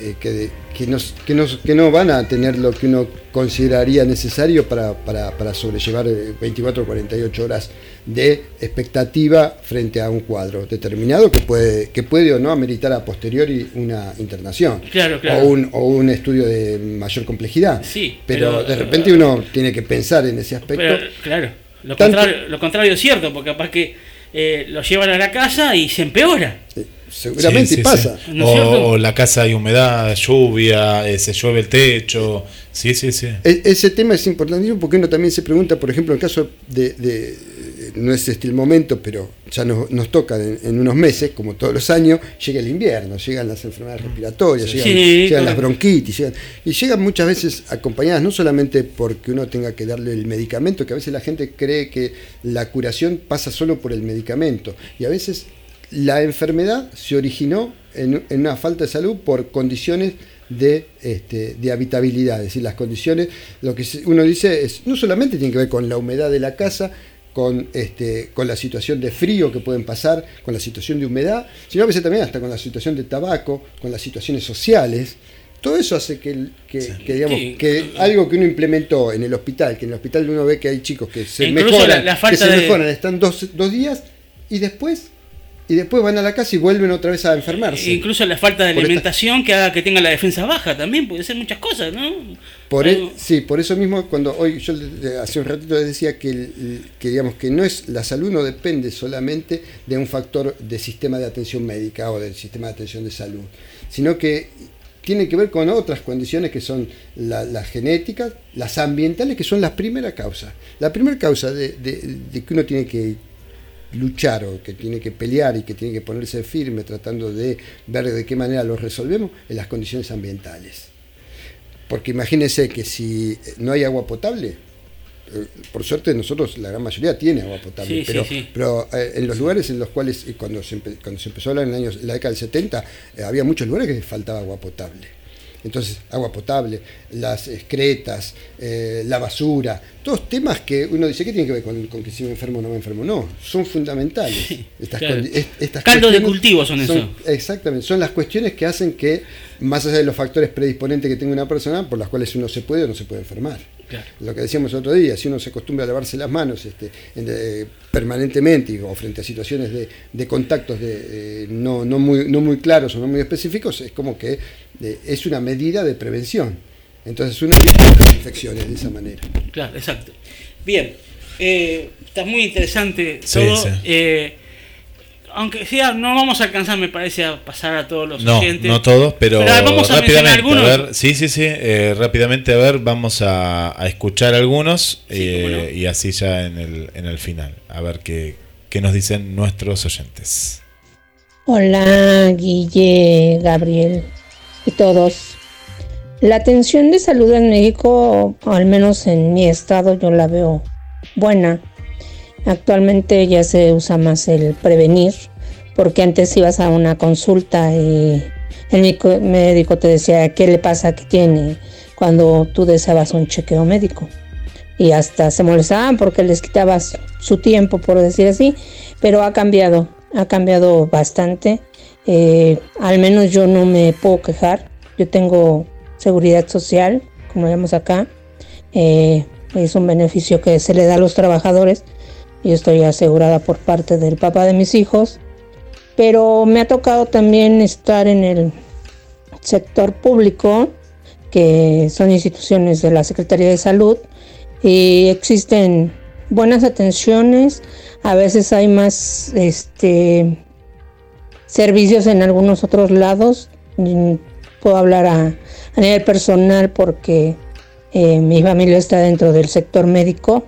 eh, que, que, no, que, no, que no van a tener lo que uno consideraría necesario para, para, para sobrellevar eh, 24 o 48 horas de expectativa frente a un cuadro determinado que puede, que puede o no ameritar a posteriori una internación. Claro, claro. O un, o un estudio de mayor complejidad. Sí, Pero, pero- de repente uno tiene que pensar en ese aspecto. Pero, claro, lo Tanto- contrario, lo contrario es cierto, porque capaz que eh, lo llevan a la casa y se empeora. seguramente Sí, sí, pasa. O, o la casa hay humedad, lluvia, eh, se llueve el techo. Sí, sí, sí. E- Ese tema es importantísimo porque uno también se pregunta, por ejemplo, en el caso de, de- no es este el momento, pero ya nos, nos toca en, en unos meses, como todos los años, llega el invierno, llegan las enfermedades respiratorias, llegan, Sí, llegan las bronquitis, llegan- y llegan muchas veces acompañadas no solamente porque uno tenga que darle el medicamento, que a veces la gente cree que la curación pasa solo por el medicamento, y a veces la enfermedad se originó en, en una falta de salud por condiciones de, este, de habitabilidad, es decir, las condiciones, lo que uno dice es, no solamente tiene que ver con la humedad de la casa, con, este, con la situación de frío que pueden pasar, con la situación de humedad, sino a veces también hasta con la situación de tabaco, con las situaciones sociales. Todo eso hace que, que, que, digamos, Sí. que algo que uno implementó en el hospital, que en el hospital uno ve que hay chicos que se Incluso mejoran, la- la que se de- mejoran, están dos, dos días y después y después van a la casa y vuelven otra vez a enfermarse. Incluso la falta de Por esta- alimentación que haga que tenga la defensa baja también, puede ser muchas cosas, ¿no? Por e- sí, por eso mismo cuando hoy yo hace un ratito les decía que, el- que digamos que no es la salud no depende solamente de un factor de sistema de atención médica o del sistema de atención de salud, sino que tiene que ver con otras condiciones que son la- las genéticas, las ambientales, que son las primeras causas. La primera causa de, de- de que uno tiene que luchar o que tiene que pelear y que tiene que ponerse firme tratando de ver de qué manera lo resolvemos en las condiciones ambientales. Porque imagínense que si no hay agua potable, eh, por suerte nosotros, la gran mayoría tiene agua potable, Sí, pero, sí, sí. pero eh, en los lugares en los cuales, cuando se, cuando se empezó a hablar en, el año- en la década del 70, eh, había muchos lugares que faltaba agua potable. Entonces, agua potable, las excretas, eh, la basura, todos temas que uno dice, ¿qué tiene que ver con, con que si me enfermo o no me enfermo? No, son fundamentales. Estas claro. estas Caldo de cultivo son eso. Exactamente, son las cuestiones que hacen que, más allá de los factores predisponentes que tenga una persona, por las cuales uno se puede o no se puede enfermar. Claro. Lo que decíamos el otro día, si uno se acostumbra a lavarse las manos este, en- eh, permanentemente o frente a situaciones de, de contactos de, eh, no, no, muy, no muy claros o no muy específicos, es como que eh, es una medida de prevención. Entonces uno evita las infecciones de esa manera. Claro, exacto. Bien, eh, está muy interesante Sí, todo. sí. eh, aunque sea, no vamos a alcanzar, me parece, a pasar a todos los No, oyentes. no todos, pero, vamos a mencionar rápidamente. algunos. A ver, sí, sí, sí. eh, rápidamente, a ver, vamos a, a escuchar algunos eh, no. y así ya en el, en el final. A ver qué, qué nos dicen nuestros oyentes. Hola, Guille, Gabriel y todos. La atención de salud en México, al menos en mi estado, yo la veo buena. Actualmente ya se usa más el prevenir, porque antes ibas a una consulta y el médico- te decía qué le pasa, qué tiene, cuando tú deseabas un chequeo médico. Y hasta se molestaban porque les quitabas su tiempo, por decir así, pero ha cambiado, ha cambiado bastante. Eh, al menos yo no me puedo quejar. Yo tengo seguridad social, como llamamos acá. Eh, es un beneficio que se le da a los trabajadores. Yo estoy asegurada por parte del papá de mis hijos. Pero me ha tocado también estar en el sector público, que son instituciones de la Secretaría de Salud, y existen buenas atenciones. A veces hay más este servicios en algunos otros lados. Puedo hablar a, a nivel personal porque eh, mi familia está dentro del sector médico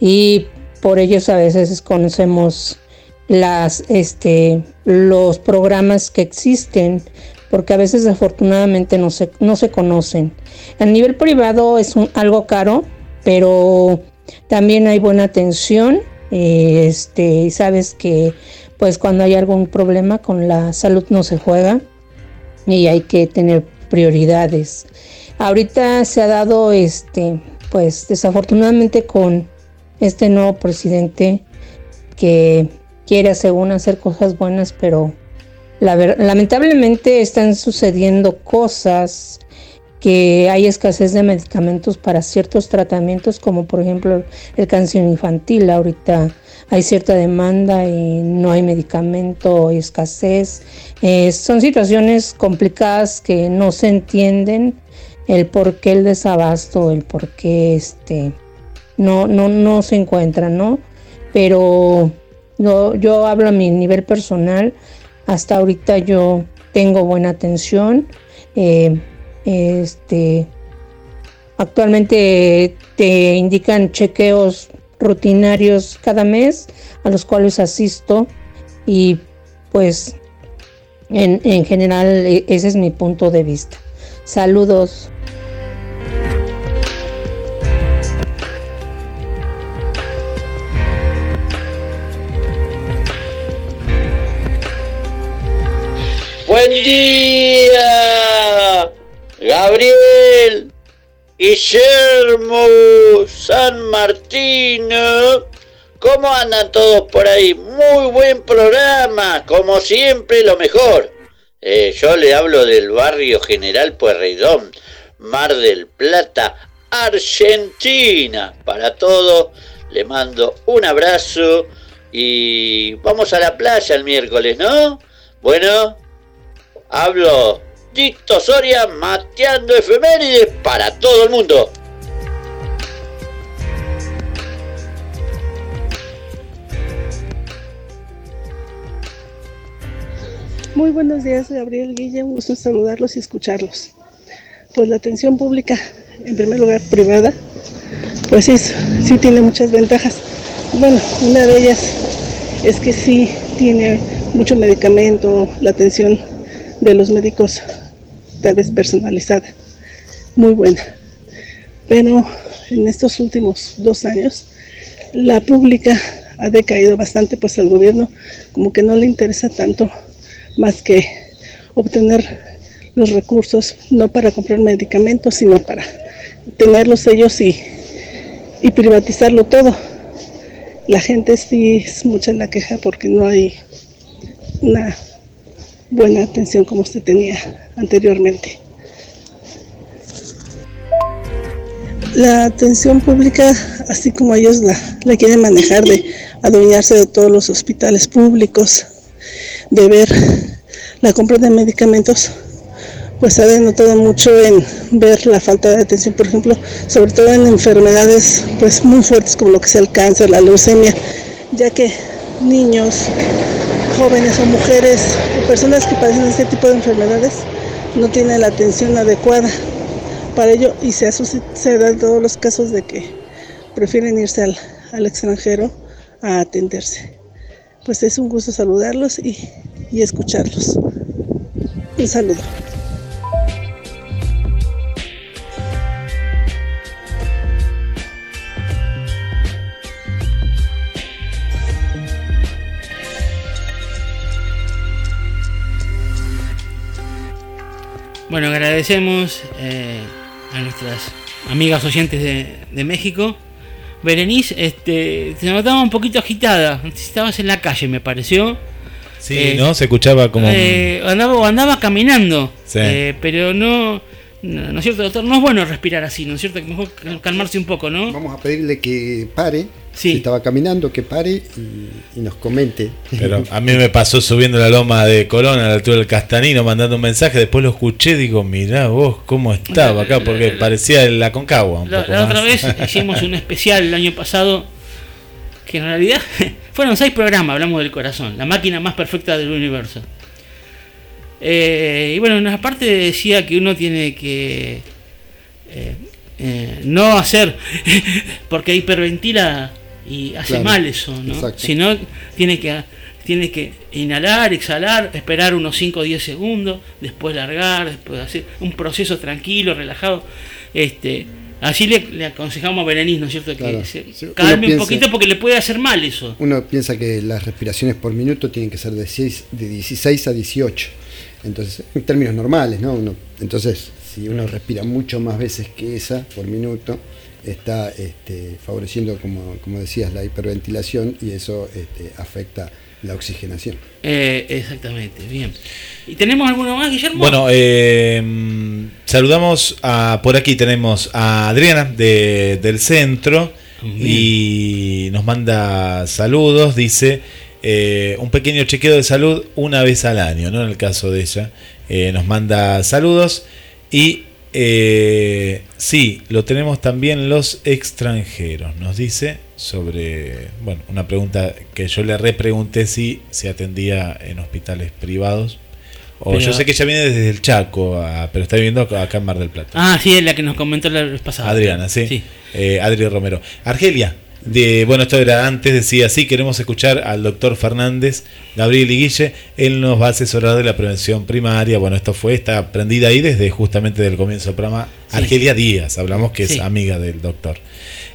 y por ellos a veces conocemos las este los programas que existen porque a veces desafortunadamente no se, no se conocen. A nivel privado es algo caro, pero también hay buena atención. eh, Este, y sabes que pues cuando hay algún problema con la salud no se juega. y hay que tener prioridades. Ahorita se ha dado este, pues desafortunadamente con este nuevo presidente que quiere según hacer cosas buenas, pero lamentablemente están sucediendo cosas que hay escasez de medicamentos para ciertos tratamientos, como por ejemplo el cáncer infantil. Ahorita hay cierta demanda y no hay medicamento, hay escasez. Eh, son situaciones complicadas que no se entienden el por qué el desabasto, el por qué este, no, no, no se encuentran, ¿no? Pero no, yo hablo a mi nivel personal, hasta ahorita yo tengo buena atención. eh, este, actualmente te indican chequeos rutinarios cada mes a los cuales asisto y pues en, en general e- ese es mi punto de vista. Saludos. Día, Gabriel, Guillermo, San Martino. ¿Cómo andan todos por ahí? Muy buen programa, como siempre lo mejor. Eh, yo le hablo del barrio General Pueyrredón, Mar del Plata, Argentina. Para todos, le mando un abrazo y vamos a la playa el miércoles, ¿no? Bueno, hablo Tito Soria mateando efemérides para todo el mundo. Muy buenos días, Gabriel Guille, un gusto saludarlos y escucharlos. Pues la atención pública, en primer lugar privada, pues sí, sí tiene muchas ventajas. Bueno, una de ellas es que sí tiene mucho medicamento, la atención de los médicos tal vez personalizada, muy buena. Pero en estos últimos dos años, la pública ha decaído bastante, pues al gobierno como que no le interesa tanto más que obtener los recursos, no para comprar medicamentos, sino para tenerlos ellos y, y privatizarlo todo. La gente sí es mucha la queja porque no hay una buena atención como se tenía anteriormente. La atención pública, así como ellos la, quieren manejar de adueñarse de todos los hospitales públicos, de ver la compra de medicamentos, pues ha denotado mucho en ver la falta de atención, por ejemplo, sobre todo en enfermedades pues muy fuertes como lo que sea el cáncer, la leucemia, ya que niños, jóvenes o mujeres o personas que padecen este tipo de enfermedades no tienen la atención adecuada para ello y se, se dan todos los casos de que prefieren irse al, al extranjero a atenderse. Pues es un gusto saludarlos y, y escucharlos. Un saludo. Bueno, agradecemos eh, a nuestras amigas oyentes de, de México. Berenice, este, te notaba un poquito agitada. Estabas en la calle, me pareció. Sí, Eh, ¿no? Se escuchaba como... Eh, andaba, andaba caminando. Sí. Eh, pero no, no. ¿No es cierto, doctor? No es bueno respirar así, ¿no es cierto? Mejor calmarse un poco, ¿no? Vamos a pedirle que pare. Si estaba caminando, que pare y, y nos comente. Pero a mí me pasó subiendo la loma de Colón a la altura del Castanino mandando un mensaje, después lo escuché digo, mirá vos cómo estaba acá, porque parecía la Concagua un La, poco la otra vez hicimos un especial el año pasado que en realidad fueron seis programas, hablamos del corazón, la máquina más perfecta del universo. Eh, y bueno, en parte decía que uno tiene que eh, eh, no hacer porque hiperventila y hace Claro, mal eso, ¿no? exacto. Sino tiene que tiene que inhalar, exhalar, esperar unos 5 o 10 segundos, después largar, después hacer un proceso tranquilo, relajado. Este, así le, le aconsejamos a Berenice, ¿no es cierto? Claro. Que se calme un poquito porque le puede hacer mal eso. Uno piensa que las respiraciones por minuto tienen que ser de, seis- de 16 a 18. Entonces, en términos normales, ¿no? Uno- entonces, si uno respira mucho más veces que esa por minuto, está este, favoreciendo, como, como decías, la hiperventilación y eso este, afecta la oxigenación. Eh, exactamente, bien. ¿Y tenemos alguno más, Guillermo? Bueno, eh, saludamos a, por aquí tenemos a Adriana de- del centro y nos manda saludos, dice eh, un pequeño chequeo de salud una vez al año, ¿no? En el caso de ella, Eh, nos manda saludos y eh, sí, lo tenemos también los extranjeros, nos dice sobre, bueno, una pregunta que yo le repregunté si se atendía en hospitales privados. O Pero- yo sé que ella viene desde el Chaco, ah, pero está viviendo acá en Mar del Plata. Ah, sí, es la que nos comentó la vez pasada. Adriana, sí. Eh, Adri Romero. Argelia, de, bueno, esto era antes, decía, sí, queremos escuchar al doctor Fernández, Gabriel y Guille, él nos va a asesorar de la prevención primaria. Bueno, esto fue, está prendida ahí desde justamente del comienzo del programa. Sí. Argelia Díaz, hablamos que Sí. es amiga del doctor.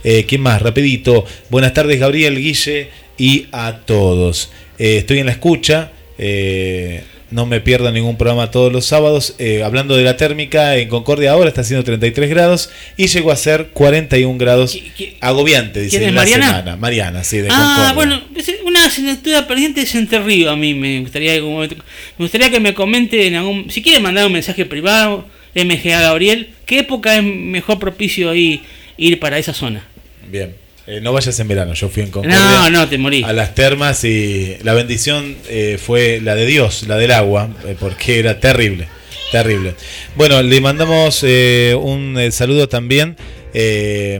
Eh, ¿Quién más? Rapidito. Buenas tardes, Gabriel, Guille y a todos. Eh, estoy en la escucha. eh, no me pierdo ningún programa todos los sábados. Eh, hablando de la térmica, en Concordia ahora está haciendo 33 grados y llegó a ser 41 grados. Agobiante, dice quién es, en la Mariana? semana. Mariana, sí, de Ah, Concordia. bueno, una asignatura pendiente es Entre Río a mí me gustaría algún momento- me gustaría que me comente en algún si quiere mandar un mensaje privado MGA Gabriel, ¿qué época es mejor propicio ahí ir para esa zona? Bien. Eh, no vayas en verano, yo fui en Concordia. No, no, te morí. A las termas y la bendición eh, fue la de Dios, la del agua, eh, porque era terrible, terrible. Bueno, le mandamos eh, un saludo también eh,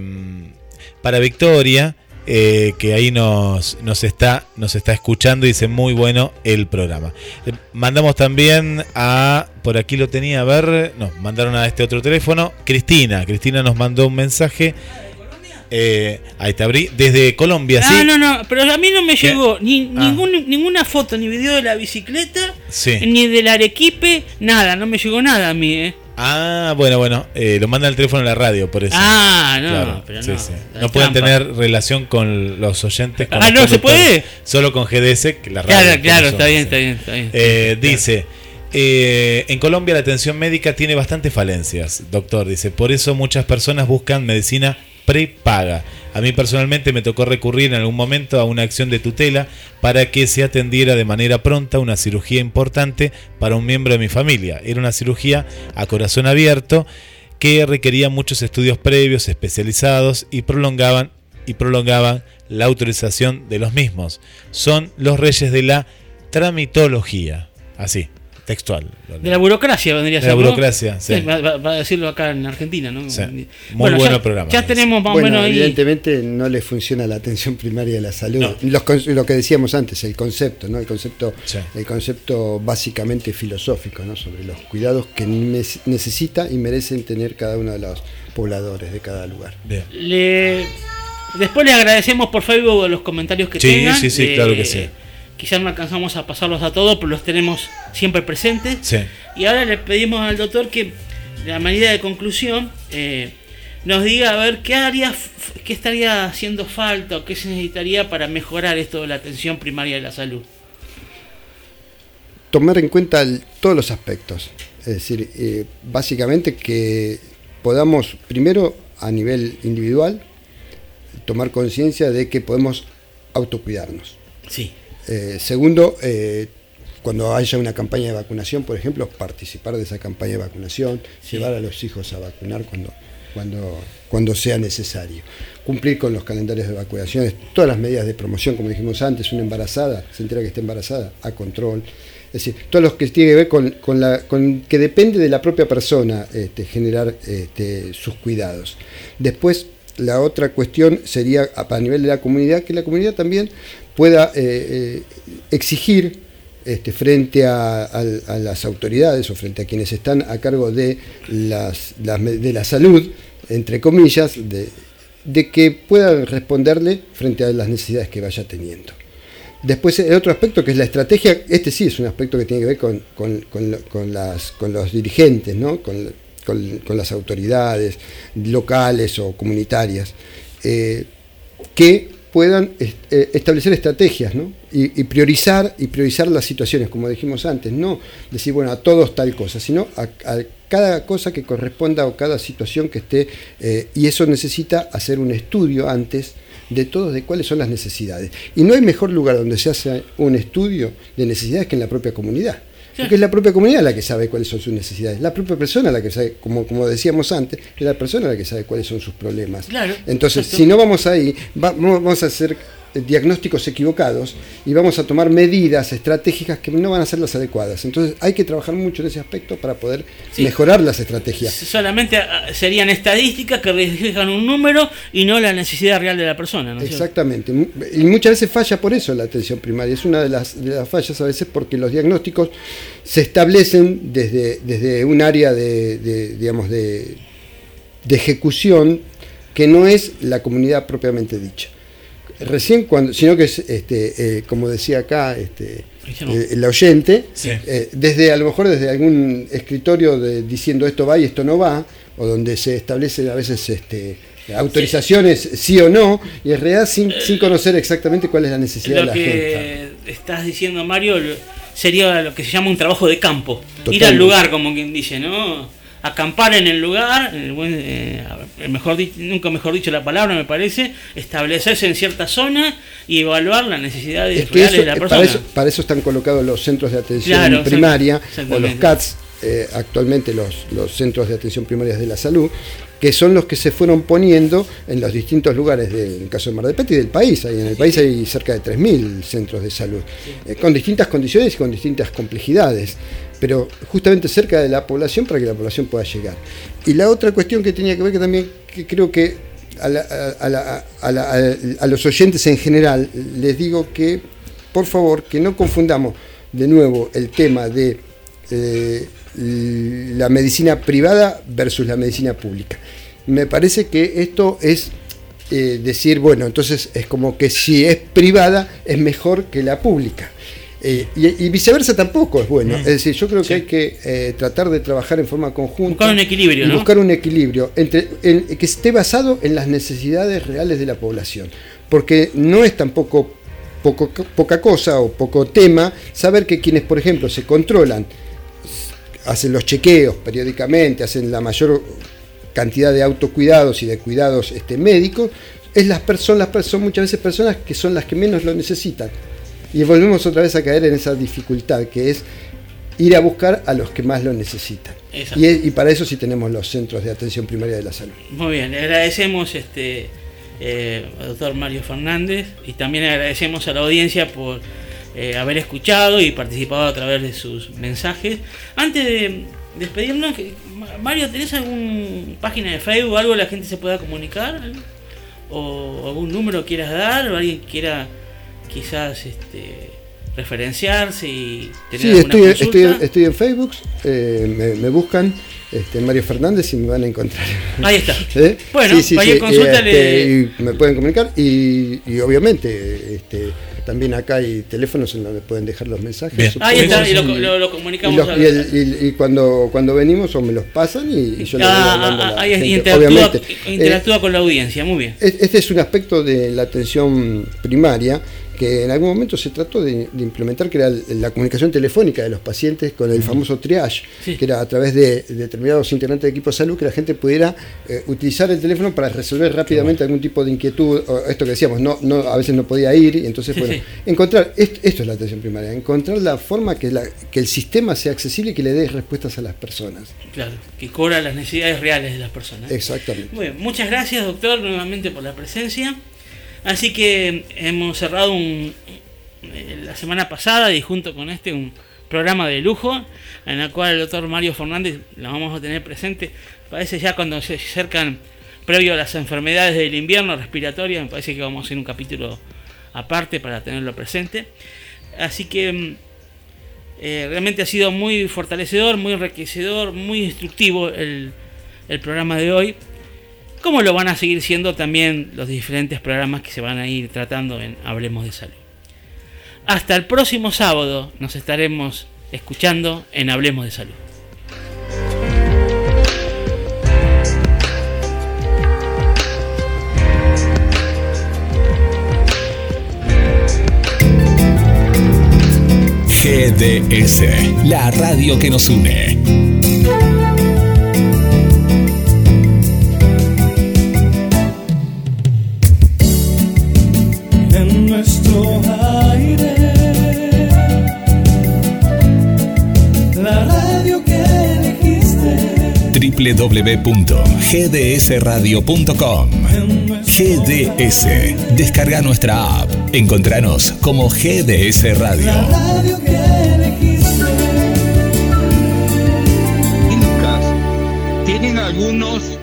para Victoria, eh, que ahí nos, nos, está, nos está escuchando y dice muy bueno el programa. Le mandamos también a, por aquí lo tenía, a ver, nos mandaron a este otro teléfono, Cristina, Cristina nos mandó un mensaje. Eh, ahí te abrí, desde Colombia, ¿sí? Ah, no, no, pero a mí no me ¿Qué? llegó ni Ah. ningún, ninguna foto ni video de la bicicleta, Sí. ni del arequipe, nada, no me llegó nada a mí, ¿eh? Ah, bueno, bueno, eh, lo manda al teléfono de la radio, por eso. Ah, no, pero sí, no, sí. No pueden trampa. tener relación con los oyentes. Con Ah, no, ¿se puede? Solo con GDS, que la radio. Claro, claro, está bien, está bien, está bien. Eh, dice, eh, en Colombia la atención médica tiene bastantes falencias, doctor, dice, por eso muchas personas buscan medicina prepaga. A mí personalmente me tocó recurrir en algún momento a una acción de tutela para que se atendiera de manera pronta una cirugía importante para un miembro de mi familia. Era una cirugía a corazón abierto que requería muchos estudios previos, especializados y prolongaban y prolongaban la autorización de los mismos. Son los reyes de la tramitología. Así, textual. De la burocracia vendría a De ser. la ¿no? burocracia, sí. Va, va- va a decirlo acá en Argentina, ¿no? Sí. Muy Bueno, bueno ya- programa. Ya tenemos más o Bueno, menos ahí. evidentemente no le funciona la atención primaria de la salud. Los lo que decíamos antes, el concepto, ¿no? El concepto, el concepto básicamente filosófico, ¿no? Sobre los cuidados que ne- necesita y merecen tener cada uno de los pobladores de cada lugar. Le... Después le agradecemos por Facebook los comentarios que Sí, tengan. sí, sí, Eh, claro que sí. Quizás no alcanzamos a pasarlos a todos, pero los tenemos siempre presentes. Sí. Y ahora le pedimos al doctor que, de la manera de conclusión, eh, nos diga a ver qué haría, f- qué estaría haciendo falta o qué se necesitaría para mejorar esto de la atención primaria de la salud. tomar en cuenta el- todos los aspectos. Es decir, eh, básicamente que podamos, primero, a nivel individual, tomar conciencia de que podemos autocuidarnos. Sí. Eh, segundo, eh, cuando haya una campaña de vacunación, por ejemplo, participar de esa campaña de vacunación, llevar a los hijos a vacunar cuando, cuando, cuando sea necesario. Cumplir con los calendarios de vacunaciones, todas las medidas de promoción, como dijimos antes, una embarazada, se entera que está embarazada, a control. Es decir, todos los que tiene que ver con, con la, con que depende de la propia persona este, generar este, sus cuidados. Después, la otra cuestión sería a, nivel de la comunidad, que la comunidad también pueda eh, eh, exigir este, frente a, las autoridades o frente a quienes están a cargo de, las, de la salud, entre comillas, de, que puedan responderle frente a las necesidades que vaya teniendo. Después el otro aspecto que es la estrategia, este sí es un aspecto que tiene que ver con, con- con con los dirigentes, ¿no? Con- las autoridades locales o comunitarias, eh, que puedan eh, establecer estrategias, ¿no? y, priorizar y priorizar las situaciones, como dijimos antes, no decir, bueno, a todos tal cosa, sino a, a cada cosa que corresponda o cada situación que esté, eh, y eso necesita hacer un estudio antes de todos de cuáles son las necesidades. Y no hay mejor lugar donde se hace un estudio de necesidades que en la propia comunidad. Porque es la propia comunidad la que sabe cuáles son sus necesidades. La propia persona la que sabe, como, como decíamos antes, es la persona la que sabe cuáles son sus problemas. Claro, Entonces, exacto. si no vamos ahí, va- vamos a hacer diagnósticos equivocados y vamos a tomar medidas estratégicas que no van a ser las adecuadas. Entonces hay que trabajar mucho en ese aspecto para poder Sí. mejorar las estrategias. Solamente ah, serían estadísticas que reflejan un número y no la necesidad real de la persona. ¿no? Exactamente. Y muchas veces falla por eso la atención primaria. Es una de las, de las fallas a veces porque los diagnósticos se establecen desde, desde un área de, de, digamos, de, de ejecución que no es la comunidad propiamente dicha. Recién cuando, sino que es, este, eh, como decía acá, este, eh, el oyente, Sí. eh, desde a lo mejor desde algún escritorio de, diciendo esto va y esto no va, o donde se establecen a veces este, autorizaciones sí. o no, y en realidad sin, sin conocer exactamente cuál es la necesidad de la gente. que estás diciendo, Mario, sería lo que se llama un trabajo de campo. Ir al lugar, como quien dice, ¿no? Acampar en el lugar, en el buen, eh, mejor nunca mejor dicho la palabra, me parece, establecerse en cierta zona y evaluar las necesidades Es que reales eso- de la persona. para, eso, para eso están colocados los centros de atención Claro, primaria o los. CATS, eh, actualmente los, los centros de atención primaria de la salud, que son los que se fueron poniendo en los distintos lugares, del en el caso de Mar del Plata y del país. Ahí en el país hay cerca de 3.000 centros de salud, eh, con distintas condiciones y con distintas complejidades, pero justamente cerca de la población para que la población pueda llegar. Y la otra cuestión que tenía que ver, que también que creo que a, la- a- la- a la- a los oyentes en general les digo que, por favor, que no confundamos de nuevo el tema de eh, la medicina privada versus la medicina pública. Me parece que esto es eh, decir, bueno, entonces es como que si es privada es mejor que la pública. Eh, y, y viceversa tampoco es bueno. Mm. Es decir, yo creo que hay que eh, tratar de trabajar en forma conjunta. Buscar un equilibrio, y ¿no? Buscar un equilibrio entre, en- que esté basado en las necesidades reales de la población. Porque no es tampoco poco, poca cosa o poco tema saber que quienes, por ejemplo, se controlan, hacen los chequeos periódicamente, hacen la mayor cantidad de autocuidados y de cuidados este, médicos, es las personas, son muchas veces personas que son las que menos lo necesitan. Y volvemos otra vez a caer en esa dificultad que es ir a buscar a los que más lo necesitan. Y, es- y para eso sí tenemos los centros de atención primaria de la salud. Muy bien, le agradecemos este eh, al doctor Mario Fernández y también agradecemos a la audiencia por eh, haber escuchado y participado a través de sus mensajes. Antes de despedirnos, Mario, ¿tenés alguna página de Facebook, algo que la gente se pueda comunicar? ¿O algún número quieras dar? ¿O alguien quiera quizás este, referenciarse y tener Sí, alguna estoy, consulta? estoy, estoy en Facebook, eh, me, me buscan este, Mario Fernández y me van a encontrar. Ahí está. ¿Eh? Bueno, cualquier consulta este, le- y me pueden comunicar y, y obviamente este, también acá hay teléfonos en donde pueden dejar los mensajes. Ahí está, y lo- lo- lo comunicamos Y, los- a- y el- y- y cuando, cuando venimos o me los pasan y, y yo les voy Ah, a ah, la ahí gente. interactúa, Obviamente, interactúa eh, con la audiencia, muy bien. es- Este es un aspecto de la atención primaria que en algún momento se trató de, de implementar, que era la comunicación telefónica de los pacientes con el famoso triage, Sí. que era a través de, de determinados integrantes de equipo de salud, que la gente pudiera eh, utilizar el teléfono para resolver rápidamente algún tipo de inquietud, o esto que decíamos, no, no, a veces no podía ir, y entonces, Sí, bueno, sí. encontrar, est- esto es la atención primaria, encontrar la forma que, la- que el sistema sea accesible y que le dé respuestas a las personas. Claro, que cobra las necesidades reales de las personas. Exactamente. Bueno, muchas gracias, doctor, nuevamente por la presencia. Así que hemos cerrado un, eh, la semana pasada y junto con este un programa de lujo en el cual el doctor Mario Fernández lo vamos a tener presente. Parece ya cuando se acercan previo a las enfermedades del invierno respiratoria, me parece que vamos a hacer un capítulo aparte para tenerlo presente. Así que mm, eh, realmente ha sido muy fortalecedor, muy enriquecedor, muy instructivo el, el programa de hoy. Como lo van a seguir siendo también los diferentes programas que se van a ir tratando en Hablemos de Salud. Hasta el próximo sábado nos estaremos escuchando en Hablemos de Salud. GDS, la radio que nos une. Nuestro aire. La radio que elegiste. www.gdsradio.com GDS. Descarga nuestra app. Encontranos como GDS Radio. Radio que elegiste. tienen algunos